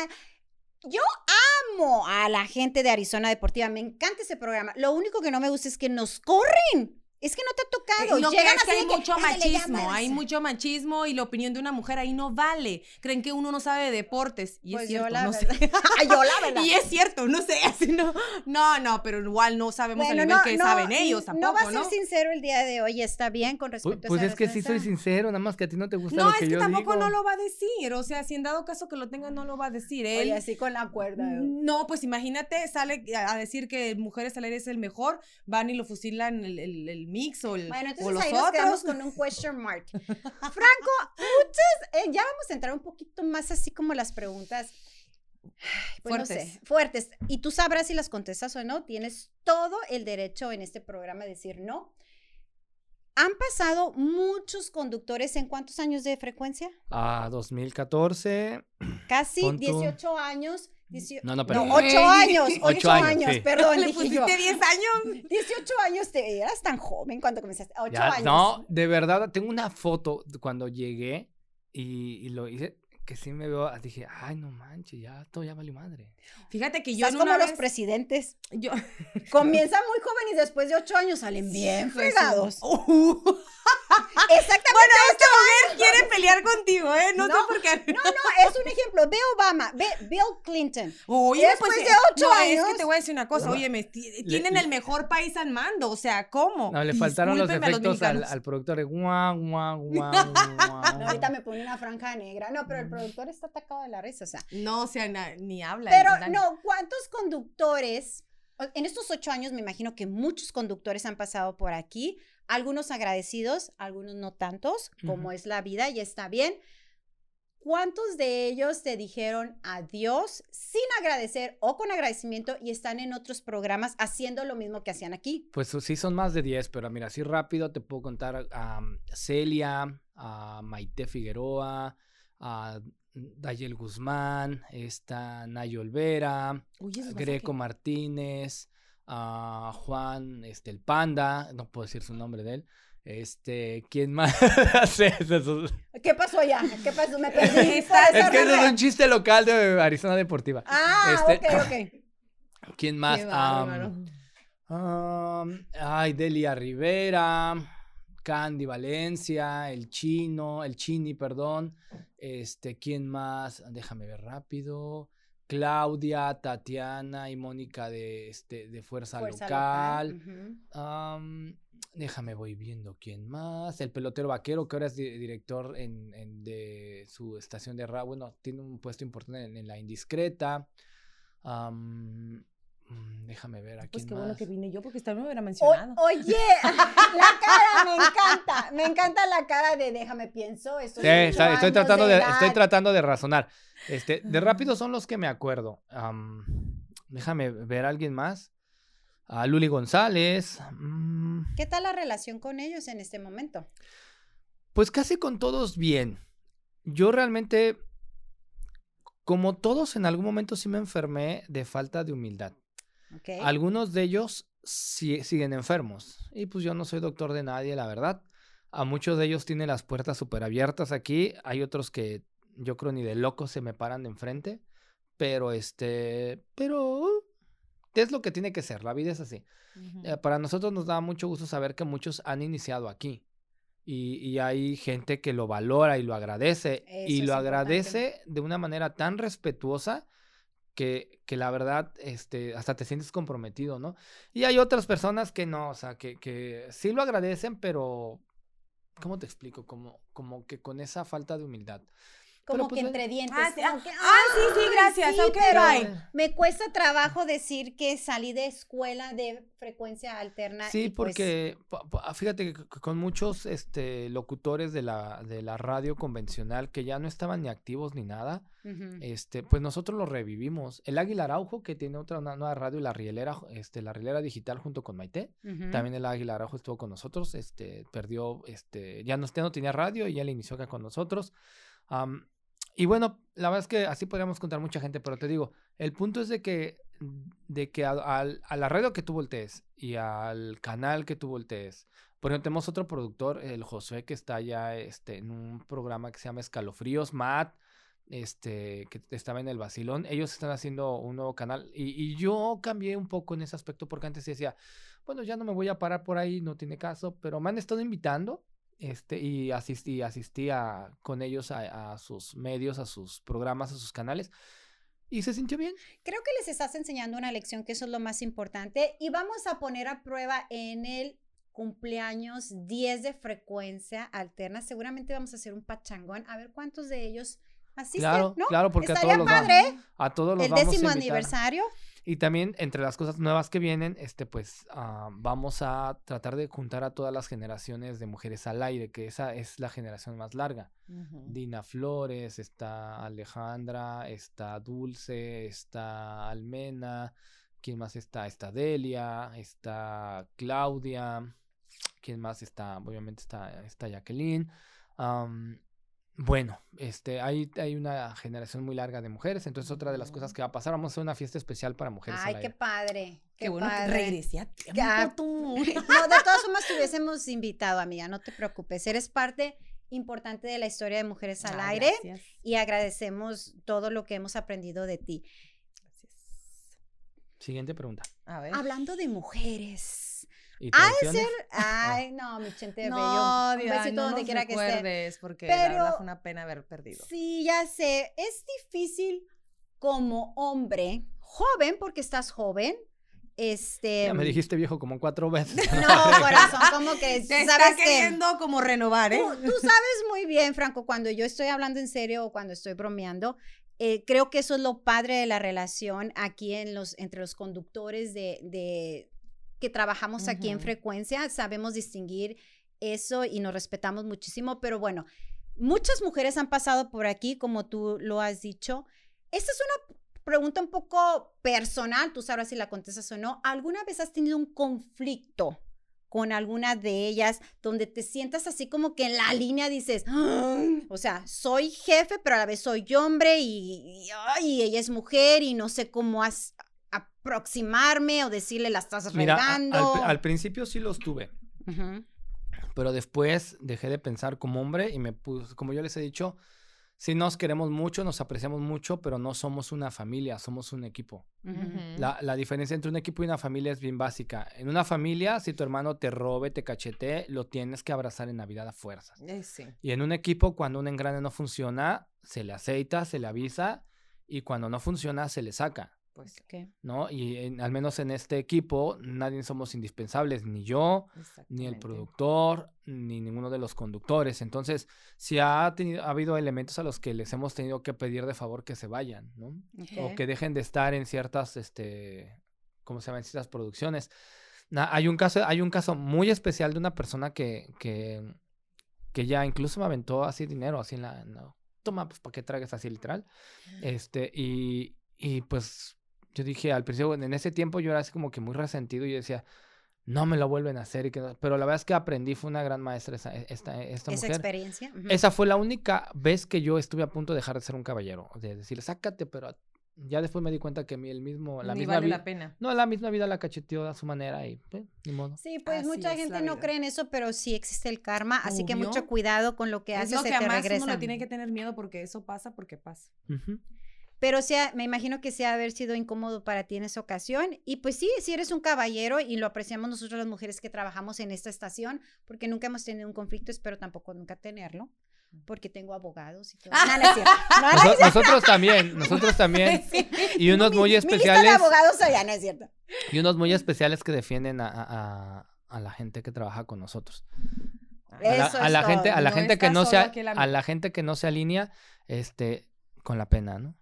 Yo amo a la gente de Arizona Deportiva. Me encanta ese programa. Lo único que no me gusta es que nos corren. Es que no te ha tocado. Eh, No Llegan así que hay de que, mucho "Ándale, ya, machismo, hay muévanse". mucho machismo y la opinión de una mujer ahí no vale. Creen que uno no sabe de deportes y Pues es yo cierto, la no sé. verdad. Ay, yo la verdad. Y es cierto, no sé, así no. No, no, pero igual no sabemos Bueno, el nivel que saben ellos tampoco, No va a ¿no? ser sincero el día de hoy, está bien con Pues, respecto pues a es esa que sí soy sincero, nada más que a ti no te gusta No, lo es que que yo tampoco digo. no lo va a decir, o sea, si en dado caso que lo tenga no lo va a decir él. Oye, así con la cuerda. No, pues imagínate, sale a a decir que Mujeres al aire es el mejor, van y lo fusilan el, el- el mix o, el, Bueno, o entonces los ahí nos quedamos otros. con un question mark. Franco, muchas, eh, ya vamos a entrar un poquito más así como las preguntas. pues no Fuertes. sé, fuertes. Y tú sabrás si las contestas o no. Tienes todo el derecho en este programa a decir no. Han pasado muchos conductores en cuántos años de frecuencia? Ah, 2014. Casi Pon tú. 18 años. 18 No, no, pero- No, 8 años. 8 Ocho años, años, sí. perdón. Le pusiste yo. 10 años. 18 años, te, eras tan joven cuando comenzaste. 8 Ya, años. No, de verdad, tengo una foto cuando llegué y, y lo hice, que sí me veo, dije, ay, no manches, ya todo ya valió madre. Fíjate que yo Estás en como los presidentes. yo Comienzan muy jóvenes y después de 8 años salen bien fregados. Uh. bueno, esta mujer quiere pelear contigo, ¿eh? No, No, sé por qué. No, no, es un ejemplo. Ve Obama, ve Bill Clinton. Oye, Después pues, de eh, ocho no, Es años. que te voy a decir una cosa, oye, me, tienen le- el mejor país al mando, o sea, ¿cómo? No, le faltaron los efectos al, productor de guau, guau, guau, guau. No, ahorita me pone una franja negra. No, pero el productor está atacado de la risa, o sea. No, o sea, na- ni habla. Pero no, ¿cuántos conductores? En estos ocho años me imagino que muchos conductores han pasado por aquí, algunos agradecidos, algunos no tantos, como es la vida y está bien. ¿Cuántos de ellos te dijeron adiós sin agradecer o con agradecimiento y están en otros programas haciendo lo mismo que hacían aquí? Pues sí son más de 10, pero mira, así rápido te puedo contar a Celia, a Maite Figueroa, a Dayel Guzmán, está Nayo Olvera, a Greco Martínez, a Juan, este, el Panda, no puedo decir su nombre de él. Este, ¿quién más? ¿Qué pasó allá? ¿Qué pasó? Me perdí. Es que eso es un chiste local de Arizona Deportiva. Ah, Este- ok, ok. ¿Quién más? Ay, Delia Rivera, Candy Valencia, el chino, el chini, perdón. Este, ¿quién más? Déjame ver rápido. Claudia, Tatiana y Mónica de, este, de Fuerza, Fuerza Local. Am, déjame, voy viendo quién más. El pelotero vaquero, que ahora es di- director en, en- de su estación de radio. Bueno, tiene un puesto importante en, en La Indiscreta. Mm, déjame ver a Pues qué bueno más. que vine yo porque también me hubiera O- mencionado. oye, la cara me encanta. Me encanta la cara de déjame pienso. Estos Sí, está- estoy tratando de, estoy tratando de razonar. Este, de rápido son los que me acuerdo. Am, déjame ver a alguien más. A Luli González. mm, ¿Qué tal la relación con ellos en este momento? Pues casi con todos bien. Yo realmente, como todos, en algún momento sí me enfermé de falta de humildad. Algunos de ellos sí- siguen enfermos. Y pues yo no soy doctor de nadie, la verdad. A muchos de ellos tienen las puertas súper abiertas aquí. Hay otros que yo creo ni de locos se me paran de enfrente. Pero este, pero es lo que tiene que ser. La vida es así. Eh, para nosotros nos da mucho gusto saber que muchos han iniciado aquí. Y, y hay gente que lo valora y lo agradece. Eso y lo importante. agradece de una manera tan respetuosa que, que la verdad este, hasta te sientes comprometido, ¿no? Y hay otras personas que no, o sea, que, que sí lo agradecen, pero ¿cómo te explico? Como, como que con esa falta de humildad. Como pues, que entre dientes. Ah, sí, ah, ah, sí, sí, "Ay, gracias, sí, ok, pero bye". me cuesta trabajo decir que salí de escuela de frecuencia alterna. Sí, pues, porque fíjate que con muchos este, locutores de la, de la radio convencional que ya no estaban ni activos ni nada, este, pues nosotros lo revivimos. El Águila Araujo, que tiene otra una nueva radio, la Rielera, este, la Rielera Digital junto con Maite. También el Águila Araujo estuvo con nosotros, este, perdió, este, ya no, ya no tenía radio y ya le inició acá con nosotros. Y bueno, la verdad es que así podríamos contar mucha gente, pero te digo, el punto es de que, de que al- a la radio que tú voltees y al canal que tú voltees, por ejemplo, tenemos otro productor, el Josué, que está ya este, en un programa que se llama Escalofríos, Matt, este, que estaba en el Basilón, ellos están haciendo un nuevo canal y, y yo cambié un poco en ese aspecto porque antes decía, bueno, ya no me voy a parar por ahí, no tiene caso, pero me han estado invitando este, y asistí, asistí a- con ellos a, a sus medios, a sus programas, a sus canales y se sintió bien. Creo que les estás enseñando una lección, que eso es lo más importante. Y vamos a poner a prueba en el cumpleaños 10 de frecuencia alterna. Seguramente vamos a hacer un pachangón. A ver cuántos de ellos asisten, Claro, ¿no? claro, porque a todos los va- padre. A todos los El vamos a décimo invitar. aniversario. Y también entre las cosas nuevas que vienen, este, pues ah, vamos a tratar de juntar a todas las generaciones de mujeres al aire, que esa es la generación más larga. Dina Flores, está Alejandra, está Dulce, está Almena, ¿quién más está? Está Delia, está Claudia, ¿quién más está? Obviamente está, está Jacqueline. am, bueno, este, hay, hay una generación muy larga de mujeres, entonces otra de las cosas que va a pasar, vamos a hacer una fiesta especial para mujeres. al Ay, qué padre. Qué bueno que padre. regresé a tiempo, Ah, tú. No, de todas formas te hubiésemos invitado, amiga, no te preocupes. Eres parte importante de la historia de Mujeres al Ah, Aire gracias, y agradecemos todo lo que hemos aprendido de ti. gracias. Siguiente pregunta. A ver. Hablando de mujeres. ¿Y Ha de tradiciones? Ay, no, mi chente No, bello. Un Diva, besito no donde quiera que esté. porque la Pero- verdad fue una pena haber perdido. Sí, ya sé. Es difícil como hombre, joven, porque estás joven. Este. Ya me dijiste viejo como cuatro veces. No, corazón, como que Te está sabes que. queriendo como renovar, ¿eh? Tú, tú sabes muy bien, Franco, cuando yo estoy hablando en serio o cuando estoy bromeando, eh, creo que eso es lo padre de la relación aquí en los, entre los conductores de, de- que trabajamos aquí en frecuencia. Sabemos distinguir eso y nos respetamos muchísimo, pero bueno, muchas mujeres han pasado por aquí, como tú lo has dicho. Esta es una pregunta un poco personal, tú sabrás si la contestas o no. ¿Alguna vez has tenido un conflicto con alguna de ellas donde te sientas así como que en la línea dices, "Ah", o sea, soy jefe, pero a la vez soy hombre y, y, ay, ella es mujer y no sé cómo as- aproximarme o decirle la estás Mira, a- regando? al, al principio sí los tuve. Ujú, Pero después dejé de pensar como hombre y me puse, como yo les he dicho, sí nos queremos mucho, nos apreciamos mucho, pero no somos una familia, somos un equipo. ujú. La, la diferencia entre un equipo y una familia es bien básica. En una familia, si tu hermano te robe, te cachetee, lo tienes que abrazar en Navidad a fuerzas. Eh, sí. Y en un equipo, cuando un engrane no funciona, se le aceita, se le avisa y cuando no funciona, se le saca. Pues. ¿No? Y en- al menos en este equipo, nadie somos indispensables, ni yo, ni el productor, ni ninguno de los conductores. Entonces, si ha, tenido, ha habido elementos a los que les hemos tenido que pedir de favor que se vayan, ¿no? O que dejen de estar en ciertas, este, ¿cómo se llama? En ciertas producciones. Hay, un caso, hay un caso muy especial de una persona que, que, que ya incluso me aventó así dinero, así en la... no, Toma, pues, ¿para qué tragues así literal? Este, y, y pues yo dije al principio, en ese tiempo yo era así como que muy resentido y yo decía, no me lo vuelven a hacer. Y que no- Pero la verdad es que aprendí, fue una gran maestra esa, esta, esta Esa mujer. experiencia. ujú. Esa fue la única vez que yo estuve a punto de dejar de ser un caballero. De decir, sácate, pero ya después me di cuenta que a mí el mismo, la Ni misma vale vida. la pena. No, la misma vida la cacheteó a su manera y pues, ni modo. Sí, pues Así mucha es gente no cree en eso, pero sí existe el karma, así que mucho Obvio. cuidado con lo que Es haces, lo se que te además regresa. uno le tiene que tener miedo porque eso pasa porque pasa. Ujú. Pero sí, ha- me imagino que de haber sido incómodo para ti en esa ocasión. Y pues sí, si eres un caballero y lo apreciamos nosotros las mujeres que trabajamos en esta estación, porque nunca hemos tenido un conflicto, espero tampoco nunca tenerlo, porque tengo abogados y todo. No, no es cierto. No, no es Noso- nosotros también, nosotros también. Sí. Y unos Mi- muy Mi lista de especiales. abogados allá, no es cierto. Y unos muy especiales que defienden a, a- a- a la gente que trabaja con nosotros. A la, a gente, a la gente que no solo se, aquí el a la gente que no se alinea, este, con la pena, ¿no?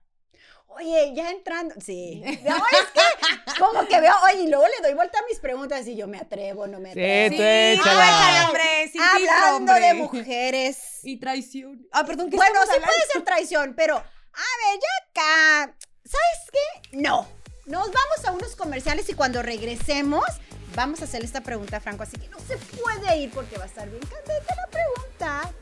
Oye, ya entrando, sí. No, es que como que veo, oye, y luego le doy vuelta a mis preguntas y yo me atrevo, no me Sí, atrevo. tú Sí, échala. hombre, sin filtro, Hablando hombre. de mujeres. Y traición. Ah, perdón, ¿qué Bueno, sí hablando? puede ser traición, pero a ver, ya acá, ¿sabes qué? No. Nos vamos a unos comerciales y cuando regresemos vamos a hacerle esta pregunta a Franco, así que no se puede ir porque va a estar bien candente la pregunta.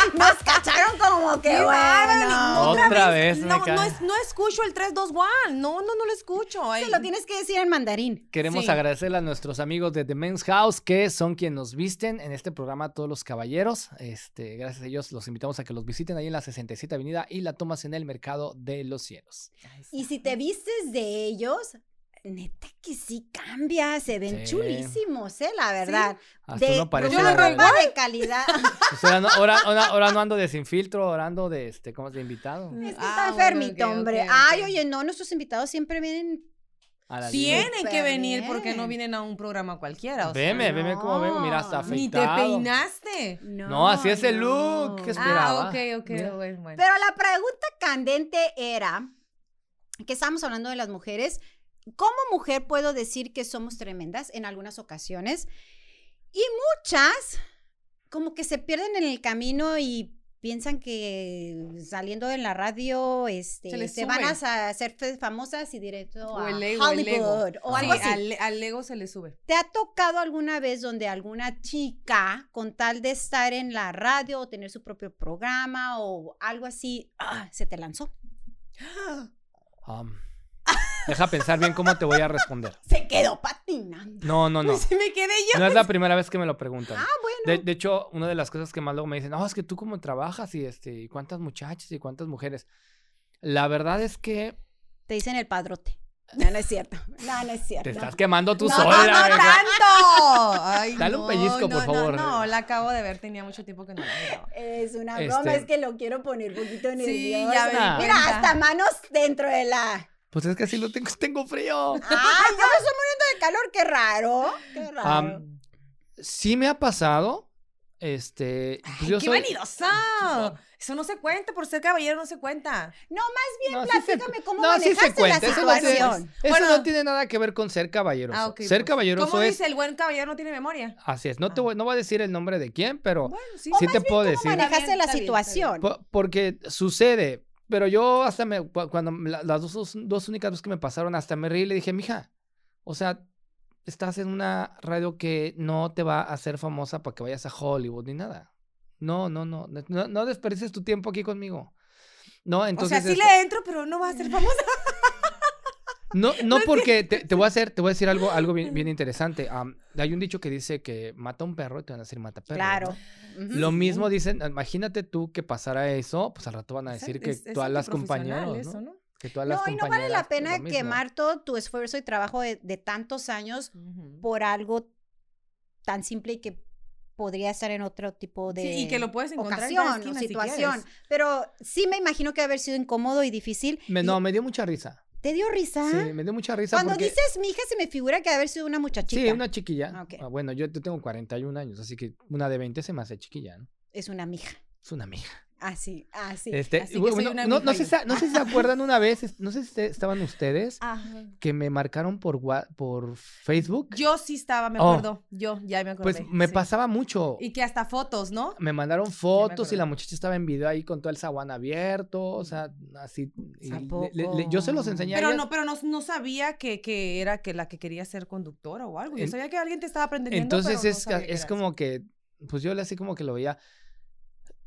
Nos cacharon como que bueno. no, Otra vez me No, cae. no, es- no escucho el 3, 2, 1. No, no, no lo escucho. Se lo tienes que decir en mandarín. Queremos Sí. agradecerle a nuestros amigos de The Men's House, que son quienes nos visten en este programa todos los caballeros. Este, gracias a ellos los invitamos a que los visiten ahí en la 67 Avenida y la tomas en el Mercado de los Cielos. Y si te vistes de ellos, neta que sí cambia, se ven Sí. chulísimos, ¿eh? La verdad. Hasta de uno parece veo ropa de calidad. Pues ahora, no, ahora, ahora- ahora no ando de sin filtro, ahora ando de este, ¿cómo es? De invitado. Es que Ah, está bueno, enfermito, ok, hombre. ok, ok. Ay, oye, no, nuestros invitados siempre vienen. Tienen que venir porque no vienen a un programa cualquiera. o sea, Veme, veme cómo vengo, mira, hasta no. Ni te afeitado. peinaste. No, No, así es el no. look, ¿qué Ah, esperaba? ok, ok, bueno, bueno. Pero la pregunta candente era, que estábamos hablando de las mujeres, ¿cómo mujer puedo decir que somos tremendas en algunas ocasiones? Y muchas como que se pierden en el camino y piensan que saliendo en la radio este, Se van a hacer famosas y directo O a el ego, el ego. Hollywood o Sí, algo así. Al, al ego se le sube. ¿Te ha tocado alguna vez donde alguna chica, con tal de estar en la radio o tener su propio programa o algo así, ah, se te lanzó? Um, deja pensar bien cómo te voy a responder. Se quedó patinando. No, no, no. Pues me quedé yo. No es la primera vez que me lo preguntan. Ah, bueno. De, de hecho, una de las cosas que más luego me dicen, no, es que tú cómo trabajas y este, y cuántas muchachas y cuántas mujeres. La verdad es que Te dicen el padrote. No, no es cierto. No, no es cierto. te estás quemando tú no, sola. no, no tanto. Ay, Dale un no, pellizco, por no, favor. No, no, la acabo de ver, tenía mucho tiempo que no la miraba. Es una Este- broma, es que lo quiero poner un poquito nervioso. Sí, ya. Mira, hasta manos dentro de la. Pues es que así lo tengo, tengo frío. Ay, yo me estoy muriendo de calor, qué raro. Qué raro. Sí me ha pasado. Este. pues Ay, yo ¡Qué soy- vanidosa! Eso no se cuenta, por ser caballero no se cuenta. no, más bien No, sí se- platícame cómo no, sí se manejaste cuenta, la eso no se- situación. Eso Bueno. no tiene nada que ver con ser caballeroso. Ah, ok, ser pues. caballeroso ¿Cómo es. dice el buen caballero no tiene memoria? Así es. No te Ah. voy, no voy a decir el nombre de quién, pero Bueno, sí. sí te puedo ¿Cómo decir. manejaste bien, la bien, bien. situación? Po- porque sucede. Pero yo hasta me. cu- Cuando la- las dos, dos únicas veces que me pasaron, hasta me reí y le dije, mija, o sea, estás en una radio que no te va a hacer famosa para que vayas a Hollywood ni nada. No, no, no. No, no desperdices tu tiempo aquí conmigo. No, entonces. o sea, sí este, le entro, pero no va a ser famosa. No, no porque te, te voy a hacer, te voy a decir algo, algo bien, bien interesante. Am, hay un dicho que dice que mata a un perro y te van a decir mata perro. Claro. Lo mismo dicen, imagínate tú que pasara eso, pues al rato van a decir que Es- es todas las compañeras, eso, ¿no? ¿no? Que todas No, las y no vale la pues, pena quemar todo tu esfuerzo y trabajo de, de tantos años por algo tan simple y que podría estar en otro tipo de Sí, y que lo puedes encontrar en ocasión o si situación. Pero sí me imagino que debe haber sido incómodo y difícil. Me- Y- no, me dio mucha risa. ¿Te dio risa? Sí, me dio mucha risa Cuando porque... dices mi hija se me figura que debe haber sido una muchachita. Sí, una chiquilla. Ah. Ah, bueno, yo, tengo 41 años, así que una de 20 se me hace chiquilla, ¿no? Es una mija. Es una amiga. Así, así. Este, así bueno, no, no mija sé si, no sé si se acuerdan una vez, no sé si estaban ustedes, Ajá. que me marcaron por, por Facebook. Yo sí estaba, me Oh. acuerdo. Yo ya me acordé. Pues me sí. pasaba mucho. Y que hasta fotos, ¿no? Me mandaron fotos y la muchacha estaba en video ahí con todo el zaguán abierto, o sea, así. y ¿A le- le- le- yo se los enseñé a Pero ellas. no, pero no, no sabía que, que era que la que quería ser conductora o algo. Yo En- sabía que alguien te estaba aprendiendo. Entonces pero no es, que es como que, pues yo le así como que lo veía.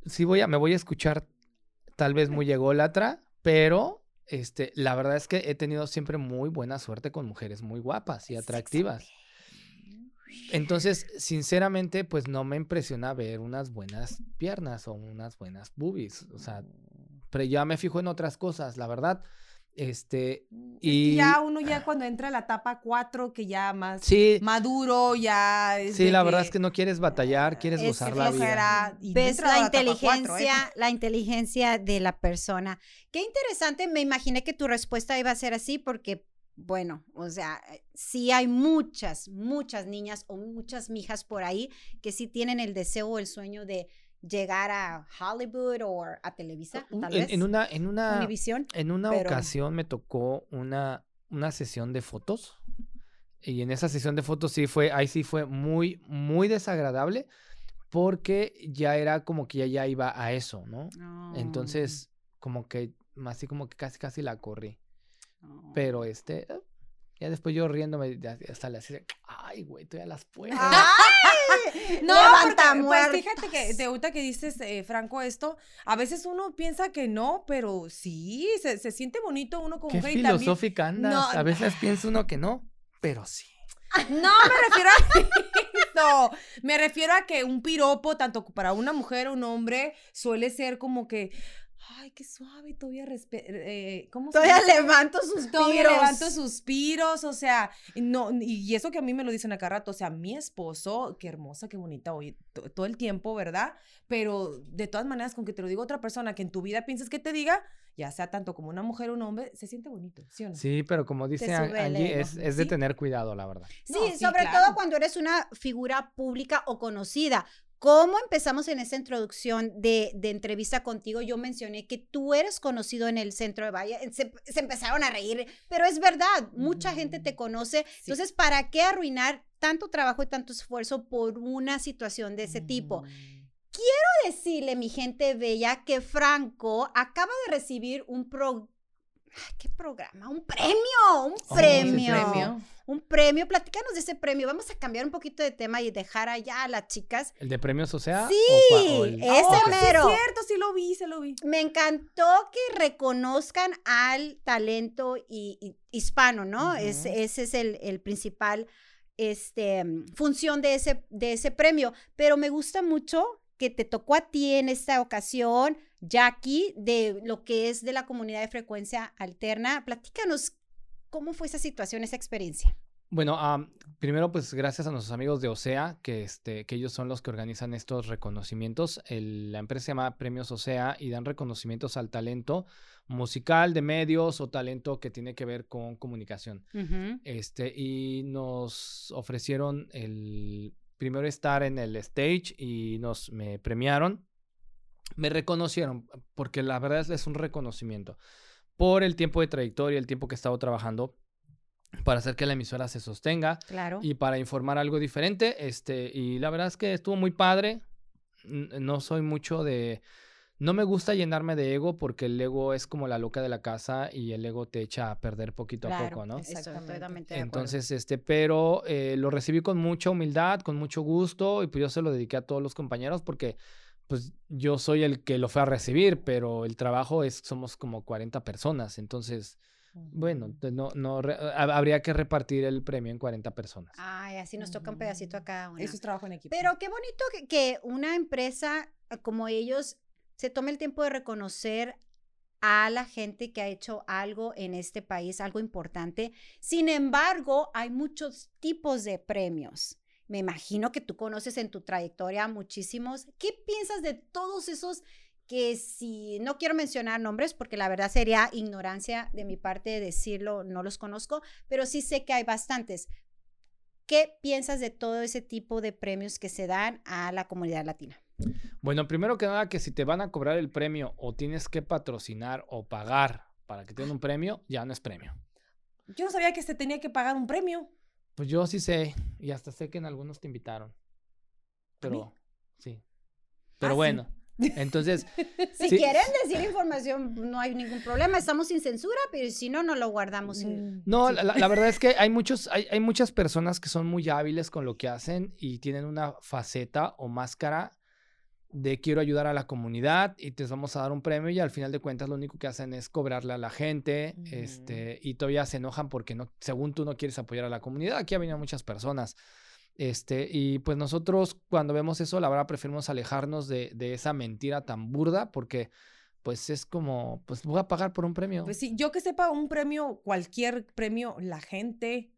Sí voy a, me voy a escuchar tal vez muy ególatra, pero este, la verdad es que he tenido siempre muy buena suerte con mujeres muy guapas y atractivas. Entonces, sinceramente, pues no me impresiona ver unas buenas piernas o unas buenas boobies. O sea, pero ya me fijo en otras cosas, la verdad. Este, Mm, y que ya uno ya cuando entra a la etapa 4, que ya más sí, maduro, ya sí, la verdad es que no quieres batallar, quieres es gozar que la vida. y Ves la etapa inteligencia, cuatro, ¿eh? la inteligencia de la persona. Qué interesante, me imaginé que tu respuesta iba a ser así porque, bueno, o sea, eh, sí hay muchas, muchas niñas o muchas mijas por ahí que sí tienen el deseo o el sueño de llegar a Hollywood o a Televisa, tal En, vez. en una, en una, en una pero- ocasión me tocó una, una sesión de fotos. Y en esa sesión de fotos sí fue, ahí sí fue muy, muy desagradable porque ya era como que ya, ya iba a eso, ¿no? Oh, Entonces, como que, así como que casi, casi la corrí. oh. Pero este, eh, ya después yo riéndome, ya- hasta le hacía, ay, güey, tú ya las puedes. ¡Ay! No, Levanta porque, pues fíjate que de ahorita que dices, eh, Franco, esto, a veces uno piensa que no, pero sí, se, se siente bonito uno como Qué mujer y también- filosófica andas. No, a veces piensa uno que no, pero sí. No me refiero a eso. Me refiero a que un piropo, tanto para una mujer o un hombre, suele ser como que, ay, qué suave, todavía respe eh, ¿Cómo se Todavía dice? levanto suspiros. Todavía levanto suspiros, o sea, no, y eso que a mí me lo dicen acá rato, o sea, mi esposo, qué hermosa, qué bonita, hoy todo el tiempo, ¿verdad? Pero de todas maneras, con que te lo diga otra persona que en tu vida piensas que te diga, ya sea tanto como una mujer o un hombre, se siente bonito, ¿sí o no? Sí, pero como dice Angie, es, es de Sí. tener cuidado, la verdad. Sí, No, sí, sobre claro. todo cuando eres una figura pública o conocida. ¿Cómo empezamos en esa introducción de, de entrevista contigo? Yo mencioné que tú eres conocido en el centro de Valle. Se, se empezaron a reír, pero es verdad, mucha gente te Mm, conoce. sí. Entonces, ¿para qué arruinar tanto trabajo y tanto esfuerzo por una situación de ese tipo? Mm. Quiero decirle, mi gente bella, que Franco acaba de recibir un pro... ¿Qué programa? Un premio, un Oh, premio. Un premio, platícanos de ese premio. Vamos a cambiar un poquito de tema y dejar allá a las chicas. ¿El de premios o sea? Sí, o cua- o el- ese Oh, sí mero. es cierto, sí lo vi, se lo vi. Me encantó que reconozcan al talento hi- hispano, ¿no? Es- ese es el, el principal este, función de ese, de ese premio. Pero me gusta mucho que te tocó a ti en esta ocasión, Jackie, de lo que es de la comunidad de frecuencia alterna. Platícanos cómo fue esa situación, esa experiencia. Bueno, am, primero pues gracias a nuestros amigos de OSEA, que, este, que ellos son los que organizan estos reconocimientos. El- la empresa se llama Premios OSEA y dan reconocimientos al talento musical, de medios o talento que tiene que ver con comunicación. Este, y nos ofrecieron el primero estar en el stage y nos me premiaron. Me reconocieron, porque la verdad es, un reconocimiento por el tiempo de trayectoria, el tiempo que he estado trabajando para hacer que la emisora se sostenga Claro. y para informar algo diferente. Este, y la verdad es que estuvo muy padre. No soy mucho de. No me gusta llenarme de ego porque el ego es como la loca de la casa y el ego te echa a perder poquito a poco, ¿no? Exactamente. Entonces, este, pero eh, lo recibí con mucha humildad, con mucho gusto, y pues yo se lo dediqué a todos los compañeros porque pues yo soy el que lo fue a recibir, pero el trabajo es, somos como 40 personas, entonces, bueno, no, no, habría que repartir el premio en 40 personas. Ay, así nos toca un pedacito a cada una. Eso es trabajo en equipo. Pero qué bonito que, que una empresa eh, como ellos se tome el tiempo de reconocer a la gente que ha hecho algo en este país, algo importante. Sin embargo, hay muchos tipos de premios. Me imagino que tú conoces en tu trayectoria muchísimos. ¿Qué piensas de todos esos que si no quiero mencionar nombres porque la verdad sería ignorancia de mi parte decirlo, no los conozco, pero sí sé que hay bastantes. ¿Qué piensas de todo ese tipo de premios que se dan a la comunidad latina? Bueno, primero que nada, que si te van a cobrar el premio o tienes que patrocinar o pagar para que te den un premio, ya no es premio. Yo no sabía que se tenía que pagar un premio. Pues yo sí sé, y hasta sé que en algunos te invitaron. Pero, sí. Pero Ah, sí. bueno, entonces, Si Sí. quieren decir información, no hay ningún problema. Estamos sin censura, pero si no, no lo guardamos. en- Mm, no, sí. la, la verdad es que hay, muchos, hay, hay muchas personas que son muy hábiles con lo que hacen y tienen una faceta o máscara de quiero ayudar a la comunidad y te vamos a dar un premio y al final de cuentas lo único que hacen es cobrarle a la gente Ujú. este, y todavía se enojan porque no, según tú no quieres apoyar a la comunidad. Aquí ha venido muchas personas. Este, y pues nosotros cuando vemos eso, la verdad preferimos alejarnos de, de esa mentira tan burda porque pues es como, pues voy a pagar por un premio. Pues sí, yo que sepa, un premio, cualquier premio, la gente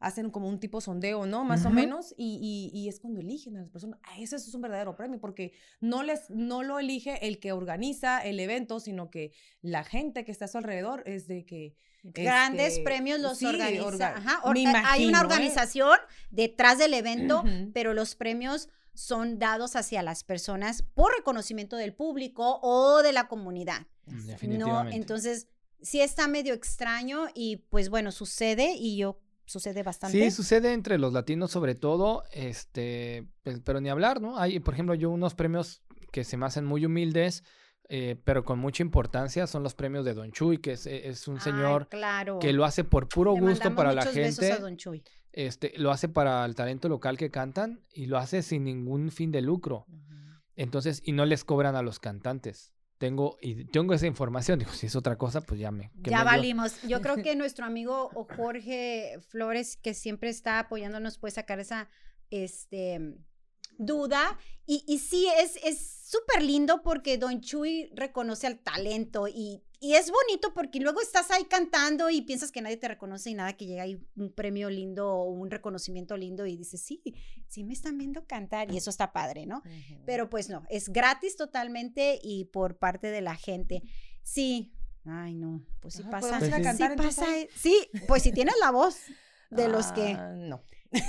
hacen como un tipo sondeo, ¿no? Más o menos, y, y- y es cuando eligen a las personas. Ah, ese es un verdadero premio, porque no, les, no lo elige el que organiza el evento, sino que la gente que está a su alrededor es de que... Grandes este, premios los sí, organiza. orga- Ajá, or- me Hay una ¿eh? organización detrás del evento, pero los premios son dados hacia las personas por reconocimiento del público o de la comunidad. No, Definitivamente. entonces sí está medio extraño y pues bueno, sucede y yo sucede bastante. Sí, sucede entre los latinos sobre todo, este, pues, pero ni hablar, ¿no? Hay, por ejemplo, yo unos premios que se me hacen muy humildes, eh, pero con mucha importancia, son los premios de Don Chuy, que es, es un Ay, señor claro. que lo hace por puro Le gusto para la besos gente. a Don Chuy. este, lo hace para el talento local que cantan y lo hace sin ningún fin de lucro. Entonces, y no les cobran a los cantantes. Tengo, y tengo esa información. Digo, si es otra cosa, pues ya me. Ya me valimos. Yo creo que nuestro amigo o Jorge Flores, que siempre está apoyándonos, puede sacar esa este, duda. Y, y sí, es es súper lindo porque Don Chuy reconoce al talento y, y es bonito porque luego estás ahí cantando y piensas que nadie te reconoce y nada, que llega ahí un premio lindo o un reconocimiento lindo y dices, sí, sí me están viendo cantar y eso está padre, ¿no? Pero pues no, es gratis totalmente y por parte de la gente. Sí. Ay, no, pues sí Ajá, pasa. ¿podemos ir a sí cantar entonces pasa, eh, Sí, pues si tienes la voz de los que Ah, no.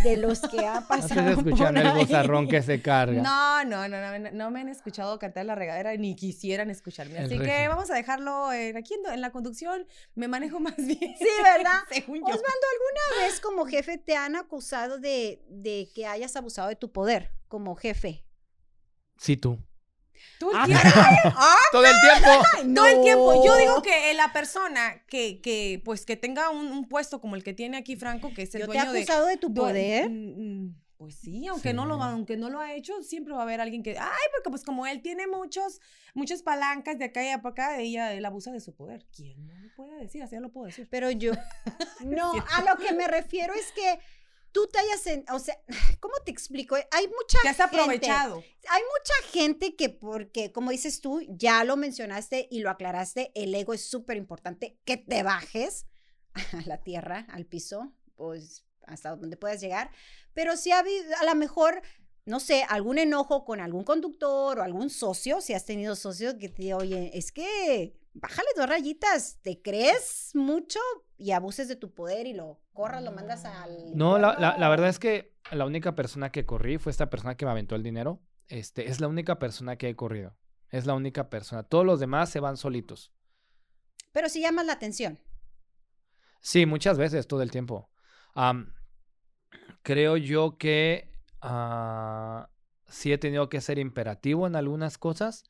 De los que ha No pasado estés escuchando por el bozarrón que se carga. No, no, no, no, no, no me han escuchado cantar la regadera ni quisieran escucharme. El Así que vamos a dejarlo en- aquí en, en la conducción. Me manejo más bien. Sí, ¿verdad? Según yo. Osvaldo, ¿alguna vez como jefe te han acusado de, de que hayas abusado de tu poder como jefe? Sí, tú. Tú el Ah, tiempo. ¡Ah! Todo el tiempo. Todo el tiempo. Yo digo que la persona que, que pues, que tenga un, un puesto como el que tiene aquí Franco, que es el ¿Yo te he dueño de... acusado de tu poder? Pues sí, aunque no lo aunque no lo ha hecho, siempre va a haber alguien que, ay, porque pues como él tiene muchos muchas palancas de acá y para acá, ella él abusa de su poder. ¿Quién no lo puede decir? Así ya lo puedo decir. Pero yo, no, a lo que me refiero es que tú te hayas, en- o sea, ¿cómo te explico? Hay mucha Te has gente- aprovechado. hay mucha gente que porque, como dices tú, ya lo mencionaste y lo aclaraste, el ego es súper importante, que te bajes a la tierra, al piso, pues hasta donde puedas llegar, pero si ha habido, a lo mejor, no sé, algún enojo con algún conductor o algún socio, si has tenido socios que te diga, oye, es que bájale dos rayitas, te crees mucho y abuses de tu poder y lo corras, lo mandas al... No, la, la- verdad es que la única persona que corrí fue esta persona que me aventó el dinero. Este, es la única persona que he corrido. Es la única persona. Todos los demás se van solitos. Pero si llamas la atención. Sí, muchas veces, todo el tiempo. Creo yo que ah, sí he tenido que ser imperativo en algunas cosas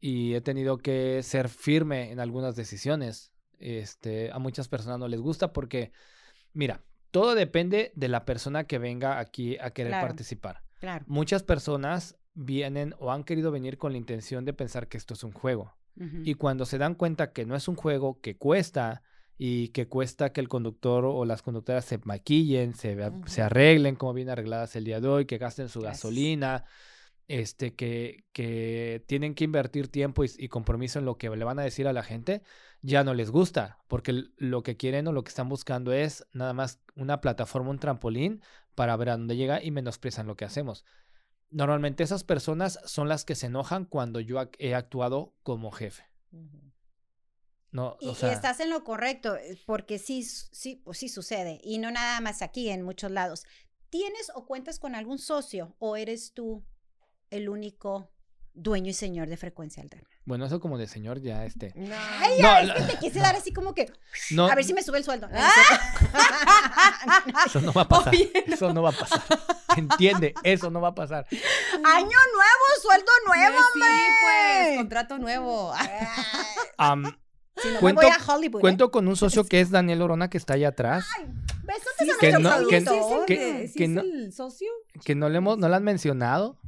y he tenido que ser firme en algunas decisiones. Este, a muchas personas no les gusta porque, mira, todo depende de la persona que venga aquí a querer Claro. participar. Claro. Muchas personas vienen o han querido venir con la intención de pensar que esto es un juego. Y cuando se dan cuenta que no es un juego, que cuesta y que cuesta que el conductor o las conductoras se maquillen, se, se arreglen como bien arregladas el día de hoy, que gasten su gasolina, este, que, que tienen que invertir tiempo y, y compromiso en lo que le van a decir a la gente, ya no les gusta, porque lo que quieren o lo que están buscando es nada más una plataforma, un trampolín para ver a dónde llega y menosprecian lo que hacemos. Normalmente esas personas son las que se enojan cuando yo he actuado como jefe. No, Y, o y sea, estás en lo correcto, eh, porque sí, sí, pues sí sucede. Y no nada más aquí, en muchos lados. ¿Tienes o cuentas con algún socio o eres tú el único dueño y señor de frecuencia alterna? bueno, eso como de señor ya este. No. Ay, ya, es que te quise dar así como que, No, a ver si me sube el sueldo. Ah. eso no va a pasar. Oye, no. Eso no va a pasar. Entiende, eso no va a pasar. Año nuevo, sueldo nuevo, Sí, hombre. pues, contrato nuevo. Ay, Am, si no Cuento- me voy a Hollywood. ¿eh? cuento con un socio que es Daniel Orona que está allá atrás, Besotes Sí, a que no- que- productor. ¿Sí es el, que- sí que es no- el socio? que no le hemos, no le han mencionado.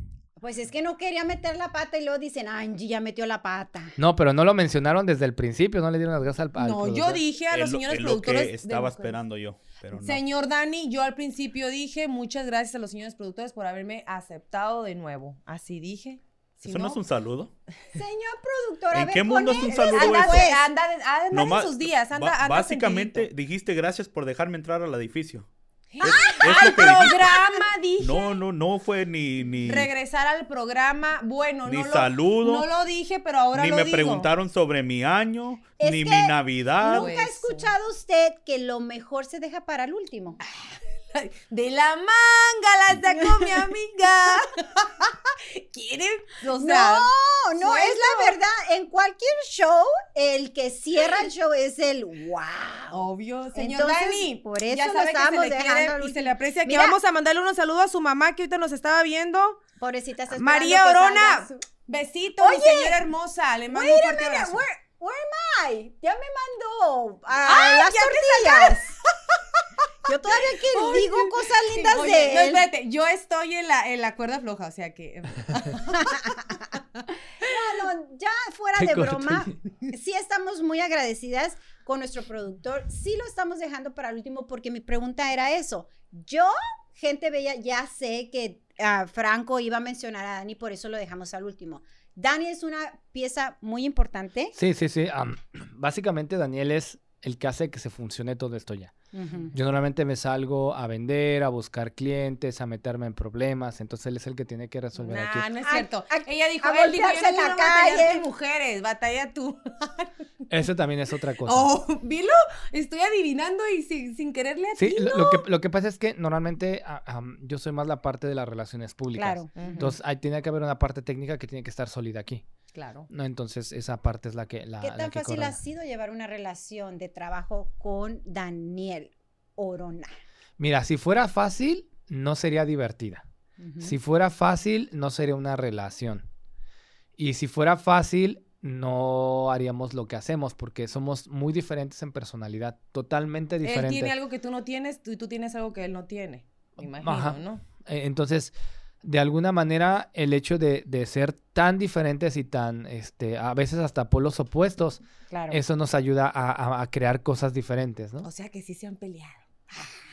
Pues es que no quería meter la pata y luego dicen, Angie ya metió la pata. No, pero no lo mencionaron desde el principio, no le dieron las gracias al, al No, yo dije a los lo- señores lo productores. que estaba esperando yo, pero no. Señor Dani, yo al principio dije muchas gracias a los señores productores por haberme aceptado de nuevo. Así dije. Si ¿Eso no, es un saludo? Señor productor, a ¿En ver, qué mundo es un saludo Anda, eso? Anda, anda en Nomás- sus días, anda, anda básicamente sentidito. dijiste gracias por dejarme entrar al edificio. Es, ¡Ay, es lo que dijiste. programa, dije! No, no, no fue ni ni, Regresar al programa, bueno, Ni no lo, saludo, no lo dije, pero ahora ni lo me digo. preguntaron sobre mi año, Es ni mi Navidad. Pues, ¿Nunca ha escuchado usted que lo mejor se deja para el último? De la manga la sacó mi amiga. ¿Quiere? O sea, No, no, es la verdad. En cualquier show, el que cierra el show es el wow. obvio, señor Entonces, Dani. por eso ya lo sabe que se estábamos le dejando quiere y se le aprecia. Que vamos a mandarle unos saludos a su mamá que ahorita nos estaba viendo. Pobrecita María Orona. su- Besito, mi señora hermosa. Le mando un fuerte abrazo. where, where am I? Ya me mandó a las tortillas. Yo todavía que digo cosas lindas Oye, de no, él. espérate, yo estoy en la, en la cuerda floja, o sea que. No, no, ya fuera de corto. broma, sí estamos muy agradecidas con nuestro productor. Sí lo estamos dejando para el último porque mi pregunta era eso. Yo, gente bella, ya sé que ah, Franco iba a mencionar a Dani, por eso lo dejamos al último. Dani es una pieza muy importante. Sí, sí, sí. am, básicamente Daniel es el que hace que se funcione todo esto ya. Yo normalmente me salgo a vender, a buscar clientes, a meterme en problemas, entonces él es el que tiene que resolver Nah, aquí. no es A- cierto. a- Ella dijo, a él dijo, yo no en la calle. mujeres, batalla tú. Eso también es otra cosa. Oh, ¿vilo? Estoy adivinando y sin, sin quererle a Sí, lo, lo que, lo que pasa es que normalmente am, yo soy más la parte de las relaciones públicas. Claro. Entonces, ahí tiene que haber una parte técnica que tiene que estar sólida aquí. Claro. ¿no? Entonces, esa parte es la que la, ¿Qué la tan que fácil ha sido llevar una relación de trabajo con Daniel Orona? Mira, si fuera fácil, no sería divertida. Si fuera fácil, no sería una relación. Y si fuera fácil, no haríamos lo que hacemos porque somos muy diferentes en personalidad, totalmente Él diferentes. tiene algo que tú no tienes tú- y tú tienes algo que él no tiene. Me imagino, Ajá. ¿no? Eh, Entonces, de alguna manera, el hecho de, de ser tan diferentes y tan, este, a veces hasta polos opuestos, Claro. eso nos ayuda a, a- a crear cosas diferentes, ¿no? O sea que sí se han peleado.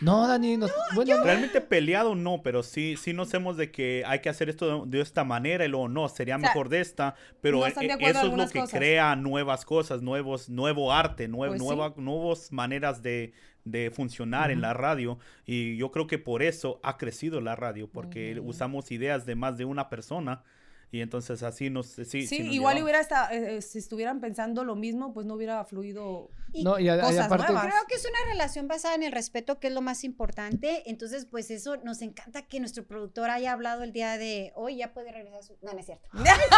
No, Dani, no, bueno, no. Realmente peleado no, pero sí, sí nos hemos de que hay que hacer esto de, de esta manera y luego no, sería O sea, mejor de esta, pero no e- están de e- eso es lo que cosas. crea nuevas cosas, nuevos, nuevo arte, nue- Pues sí. nuevas maneras de, de funcionar en la radio y yo creo que por eso ha crecido la radio, porque usamos ideas de más de una persona y entonces así nos... Sí, Sí, sí nos igual llevamos. hubiera estado, eh, eh, si estuvieran pensando lo mismo, pues no hubiera fluido. Y No, y, a- y cosas aparte, nuevas. Creo que es una relación basada en el respeto, que es lo más importante. Entonces, pues eso nos encanta que nuestro productor haya hablado el día de hoy, ya puede regresar a su... No, no es cierto. No es cierto,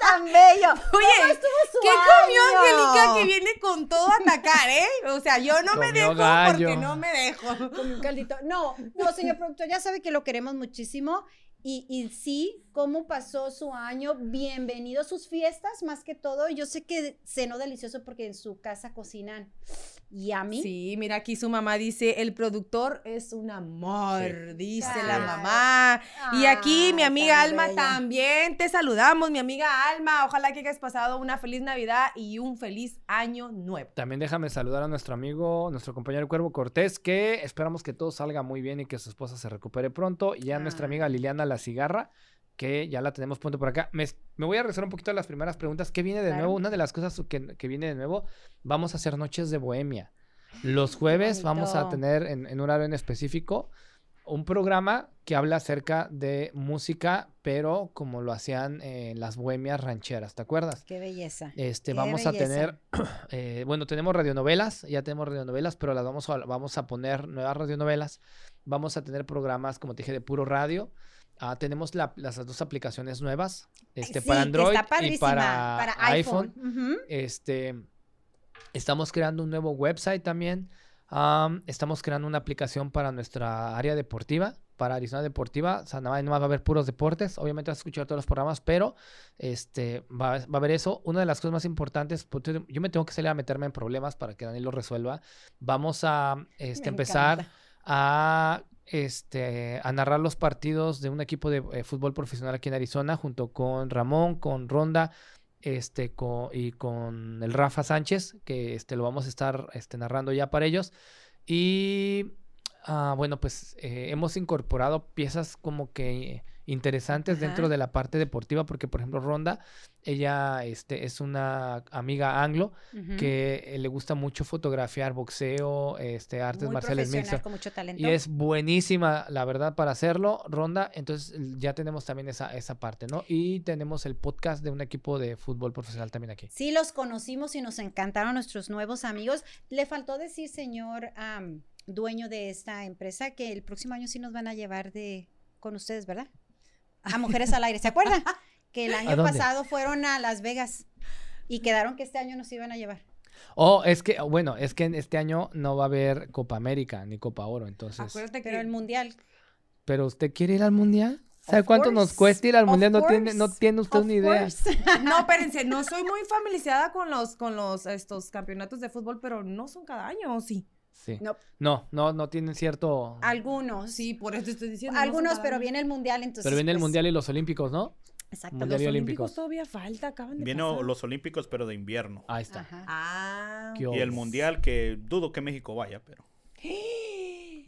tan bello. Oye, ¿qué comió? Angélica que viene con todo a atacar, eh? O sea, yo no me dejo gallo. porque no me dejo. Con un caldito. No, no, señor productor, ya sabe que lo queremos muchísimo. Y, sí, ¿cómo pasó su año? Bienvenido a sus fiestas, más que todo. Yo sé que cenó delicioso porque en su casa cocinan yummy. Sí, mira aquí su mamá dice, el productor es un amor, Sí. dice Claro. la mamá. Y aquí mi amiga Alma bella. también te saludamos, mi amiga Alma. Ojalá que hayas pasado una feliz Navidad y un feliz año nuevo. también déjame saludar a nuestro amigo, nuestro compañero Cuervo Cortés, que esperamos que todo salga muy bien y que su esposa se recupere pronto. Y a nuestra Ah. amiga Liliana La Cigarra, que ya la tenemos pronto por acá. Me, me voy a regresar un poquito a las primeras preguntas. ¿Qué viene de Claro. nuevo? Una de las cosas que, que viene de nuevo, vamos a hacer noches de bohemia. Los jueves vamos a tener en, en un horario en específico un programa que habla acerca de música, pero como lo hacían en las bohemias rancheras, ¿te acuerdas? Qué belleza. Este, Qué vamos a tener, eh, bueno, tenemos radionovelas, ya tenemos radionovelas, pero las vamos a, vamos a poner nuevas radionovelas. Vamos a tener programas, como te dije, de puro radio. Ah, tenemos la- las dos aplicaciones nuevas, este, Sí, para Android está y padrísima, para, iPhone. Este, estamos creando un nuevo website también. Am, estamos creando una aplicación para nuestra área deportiva, para Arizona Deportiva. O sea, más no va a haber puros deportes. Obviamente vas a escuchar todos los programas, pero este, va, va a haber eso. Una de las cosas más importantes, pues, yo me tengo que salir a meterme en problemas para que Daniel lo resuelva. Vamos a este, empezar a, este, a narrar los partidos de un equipo de eh, fútbol profesional aquí en Arizona junto con Ramón, con Ronda este, co- y con el Rafa Sánchez, que este, lo vamos a estar este, narrando ya para ellos. Y ah, bueno, pues eh, hemos incorporado piezas como que interesantes dentro de la parte deportiva, porque por ejemplo Ronda, ella este, es una amiga anglo que eh, le gusta mucho fotografiar boxeo, este, artes Muy marciales mixtas. con mucho talento. Y es buenísima, la verdad, para hacerlo, Ronda. Entonces ya tenemos también esa, esa parte, ¿no? Y tenemos el podcast de un equipo de fútbol profesional también aquí. Sí, los conocimos y nos encantaron nuestros nuevos amigos. Le faltó decir, señor dueño de esta empresa, que el próximo año sí nos van a llevar de con ustedes, ¿verdad? A Mujeres al Aire, ¿se acuerdan? Que el año pasado fueron a Las Vegas y quedaron que este año nos iban a llevar. Oh, es que, bueno, es que en este año no va a haber Copa América ni Copa Oro, entonces. Acuérdate Pero que el mundial. ¿Pero usted quiere ir al mundial? ¿Sabe Of cuánto nos cuesta ir al mundial? No tiene, no tiene usted of una idea. course. No, espérense, no soy muy familiarizada con los, con los estos campeonatos de fútbol, pero no son cada año, ¿o sí? Sí. No. No, no, no tienen cierto. Algunos. Sí, por eso estoy diciendo. Algunos, pero viene el mundial, entonces. Pero viene el pues, mundial y los olímpicos, ¿no? Exacto. Mundial Los y olímpicos olímpicos. todavía falta, acaban de Vienen los olímpicos, pero de invierno. Ahí está. Ajá. Ah. ¿Qué Y el mundial, que dudo que México vaya, pero.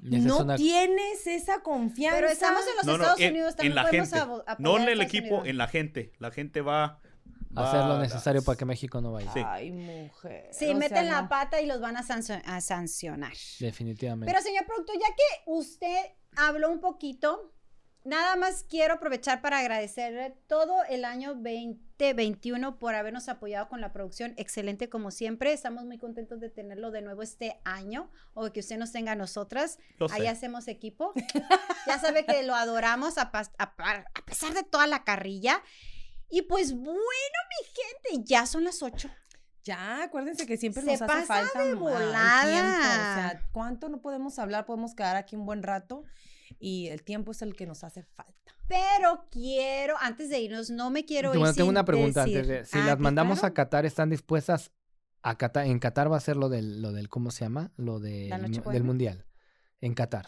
No una- tienes esa confianza. Pero estamos en los No, no, Estados en, Unidos, en también la podemos gente. No a en el Estados equipo, Unidos. en la gente. La gente va. Va Hacer lo necesario para que México no vaya. Sí. Ay, mujer. Sí, o meten sea, la no. pata y los van a, sancio- a sancionar. Definitivamente. Pero señor productor, ya que usted habló un poquito, nada más quiero aprovechar para agradecerle todo el año 2021 por habernos apoyado con la producción. Excelente como siempre. Estamos muy contentos de tenerlo de nuevo este año o que usted nos tenga a nosotras. Lo sé. Ahí hacemos equipo. ya sabe que lo adoramos a, a a pesar de toda la carrilla. Y pues bueno, mi gente, ya son las 8. Ya, acuérdense que siempre Se nos hace pasa falta de el tiempo. O sea, ¿cuánto no podemos hablar? Podemos quedar aquí un buen rato y el tiempo es el que nos hace falta. Pero quiero, antes de irnos, no me quiero ir Bueno, tengo sin una pregunta antes de. Si Ah, las ¿que mandamos claro? a Qatar, ¿están dispuestas a Qatar? En Qatar va a ser lo del, lo del ¿cómo se llama? Lo del, ¿La mu- noche del mundial. En Qatar.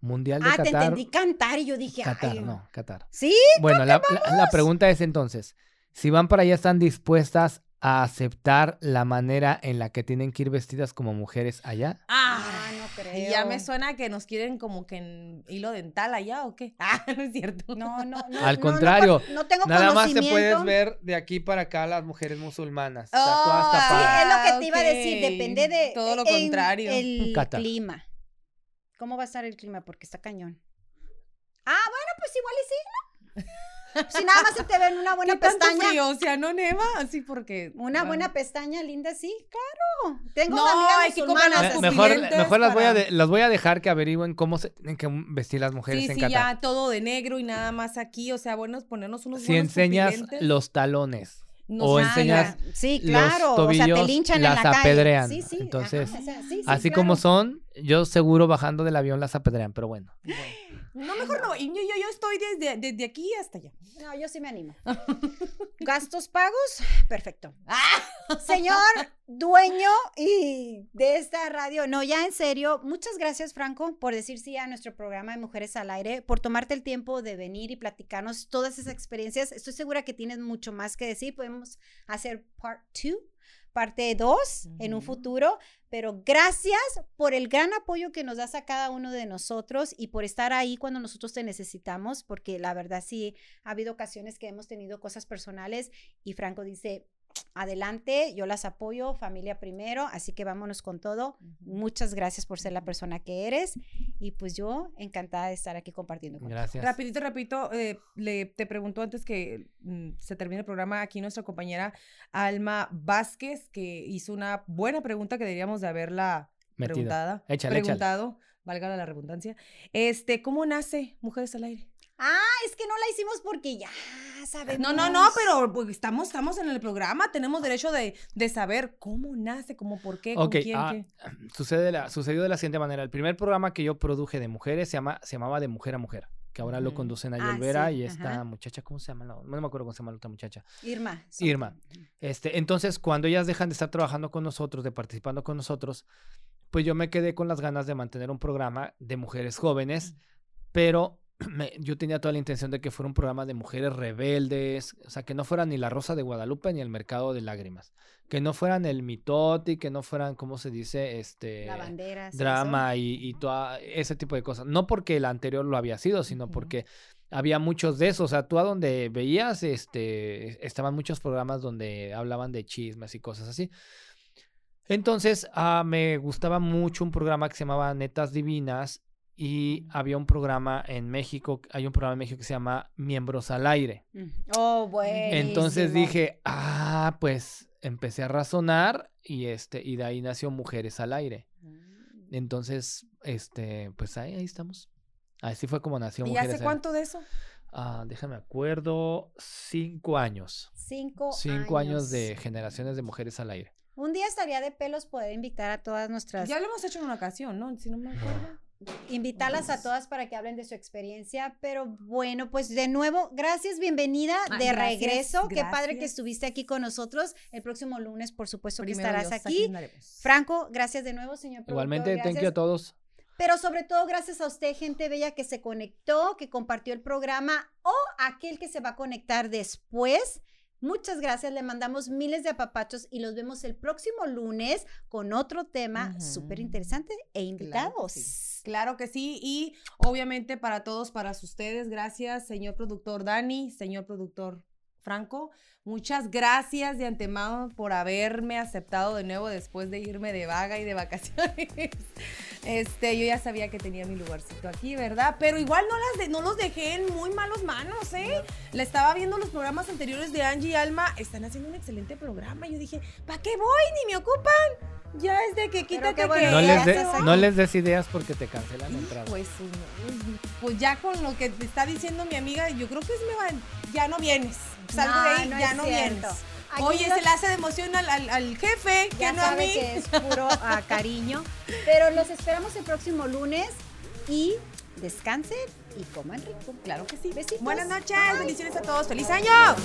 Mundial de Ah, te Qatar. entendí cantar y yo dije, Qatar, ay, no, Qatar. ¿Sí? Bueno, la, la- la pregunta es entonces, si van para allá, ¿están dispuestas a aceptar la manera en la que tienen que ir vestidas como mujeres allá? Ah, no creo. Ya me suena que nos quieren como que en hilo dental allá o qué. Ah, no es cierto. No, no, no. Al no, contrario, No, no tengo Nada más te puedes ver de aquí para acá las mujeres musulmanas. o sea, Oh, Sí, es lo que te iba a Ah, decir, depende de Todo lo contrario. El Qatar. clima. ¿Cómo va a estar el clima? Porque está cañón. Ah, bueno, pues igual y sí, ¿no? Si nada más se te ven una buena ¿Qué tanto pestaña. frío? O sea, no neva, así porque... Una buena pestaña linda, sí, claro. Tengo No, amigas hay que comprar musulmanas. las así. Me- mejor mejor las, voy a de- las voy a dejar que averigüen cómo se tienen que vestir las mujeres Sí, en sí, Qatar. ya todo de negro y nada más aquí, o sea, bueno, ponernos unos Si buenos enseñas los talones nos o enseñas los claro. o sea, te tobillos, en las la calle. apedrean. Sí, sí. Entonces, ajá, o sea, sí, sí, Así claro. como son, yo seguro bajando del avión las apedrean, pero bueno. No, mejor no. Y yo, yo, yo estoy desde, desde aquí hasta allá. No, yo sí me animo. Gastos pagos, perfecto. Ah. Señor dueño y de esta radio, no, ya en serio, muchas gracias Franco por decir sí a nuestro programa de Mujeres al Aire, por tomarte el tiempo de venir y platicarnos todas esas experiencias. Estoy segura que tienes mucho más que decir. Podemos hacer part 2, parte 2 en un futuro, pero gracias por el gran apoyo que nos das a cada uno de nosotros y por estar ahí cuando nosotros te necesitamos, porque la verdad sí ha habido ocasiones que hemos tenido cosas personales y Franco dice, adelante, yo las apoyo, familia primero, así que vámonos con todo. Muchas gracias por ser la persona que eres y pues yo encantada de estar aquí compartiendo contigo. Gracias. Rapidito, rapidito, eh, le, te preguntó antes que mm, se termine el programa aquí nuestra compañera Alma Vázquez, que hizo una buena pregunta que deberíamos de haberla Metido. preguntada, Échale, échale. preguntado, valga la redundancia. Este, ¿cómo nace Mujeres al Aire? Ah, es que no la hicimos porque ya sabemos. No, no, no, pero pues, estamos, estamos en el programa, tenemos derecho de, de saber cómo nace, cómo, por qué, con Ok, quién, ah, qué. sucede la, sucedió de la siguiente manera. El primer programa que yo produje de mujeres se, llama, se llamaba De Mujer a Mujer, que ahora lo Ujú. conducen a Ah, Olvera sí, y esta ajá. muchacha, ¿cómo se llama? No, no me acuerdo cómo se llama la otra muchacha. Irma. Irma. Este, entonces, cuando ellas dejan de estar trabajando con nosotros, de participando con nosotros, pues yo me quedé con las ganas de mantener un programa de mujeres jóvenes, pero me- yo tenía toda la intención de que fuera un programa de mujeres rebeldes, o sea, que no fueran ni la Rosa de Guadalupe ni el Mercado de Lágrimas, que no fueran el mitote, que no fueran, ¿cómo se dice? Este La bandera. drama y, y todo ese tipo de cosas. No porque el anterior lo había sido, sino porque había muchos de esos. O sea, tú a donde veías, este, estaban muchos programas donde hablaban de chismes y cosas así. Entonces, ah, me gustaba mucho un programa que se llamaba Netas Divinas y había un programa en México, hay un programa en México que se llama Miembros al Aire. Oh, bueno. Entonces dije, ah, pues empecé a razonar y este, y de ahí nació Mujeres al Aire. Mm. Entonces, este, pues ahí, ahí estamos. Así fue como nació ¿Y Mujeres hace al cuánto de eso? Ah, déjame acuerdo, cinco años. Cinco, Cinco años de generaciones de mujeres al aire. Un día estaría de pelos poder invitar a todas nuestras Ya lo hemos hecho en una ocasión, ¿no? Si no me acuerdo. Invitarlas a todas para que hablen de su experiencia. Pero bueno, pues de nuevo, gracias, bienvenida Ah, de gracias, regreso. Qué padre que gracias. estuviste aquí con nosotros. El próximo lunes, por supuesto, que estarás Dios, aquí. andaremos. Franco, gracias de nuevo, señor. Igualmente, thank you gracias. a todos. Pero sobre todo, gracias a usted, gente bella que se conectó, que compartió el programa o aquel que se va a conectar después. Muchas gracias, le mandamos miles de apapachos y los vemos el próximo lunes con otro tema Ujú. súper interesante e invitados. Claro que sí. Claro que sí. Y obviamente para todos, para ustedes, gracias, señor productor Dani, señor productor Franco. Muchas gracias de antemano por haberme aceptado de nuevo después de irme de vaga y de vacaciones. Este, yo ya sabía que tenía mi lugarcito aquí, ¿verdad? Pero igual no, las de- no los dejé en muy malos manos, ¿eh? Le estaba viendo los programas anteriores de Angie y Alma. Están haciendo un excelente programa. Yo dije, ¿para qué voy? Ni me ocupan. Ya es de que quítate que... bueno No que les, de- no les des ideas porque te cancelan la entrada. Pues, no, pues ya con lo que te está diciendo mi amiga, yo creo que es me va- ya no vienes. Salgo No, de ahí, no ya no cierto. vienes. Aquí Oye, los- se le hace de emoción al, al- al jefe, Ya que no a mí. que es puro ah, cariño. Pero los esperamos el próximo lunes y descansen y coman rico. Claro que sí. Besitos. Buenas noches, Bye. bendiciones a todos. ¡Feliz año! Adiós.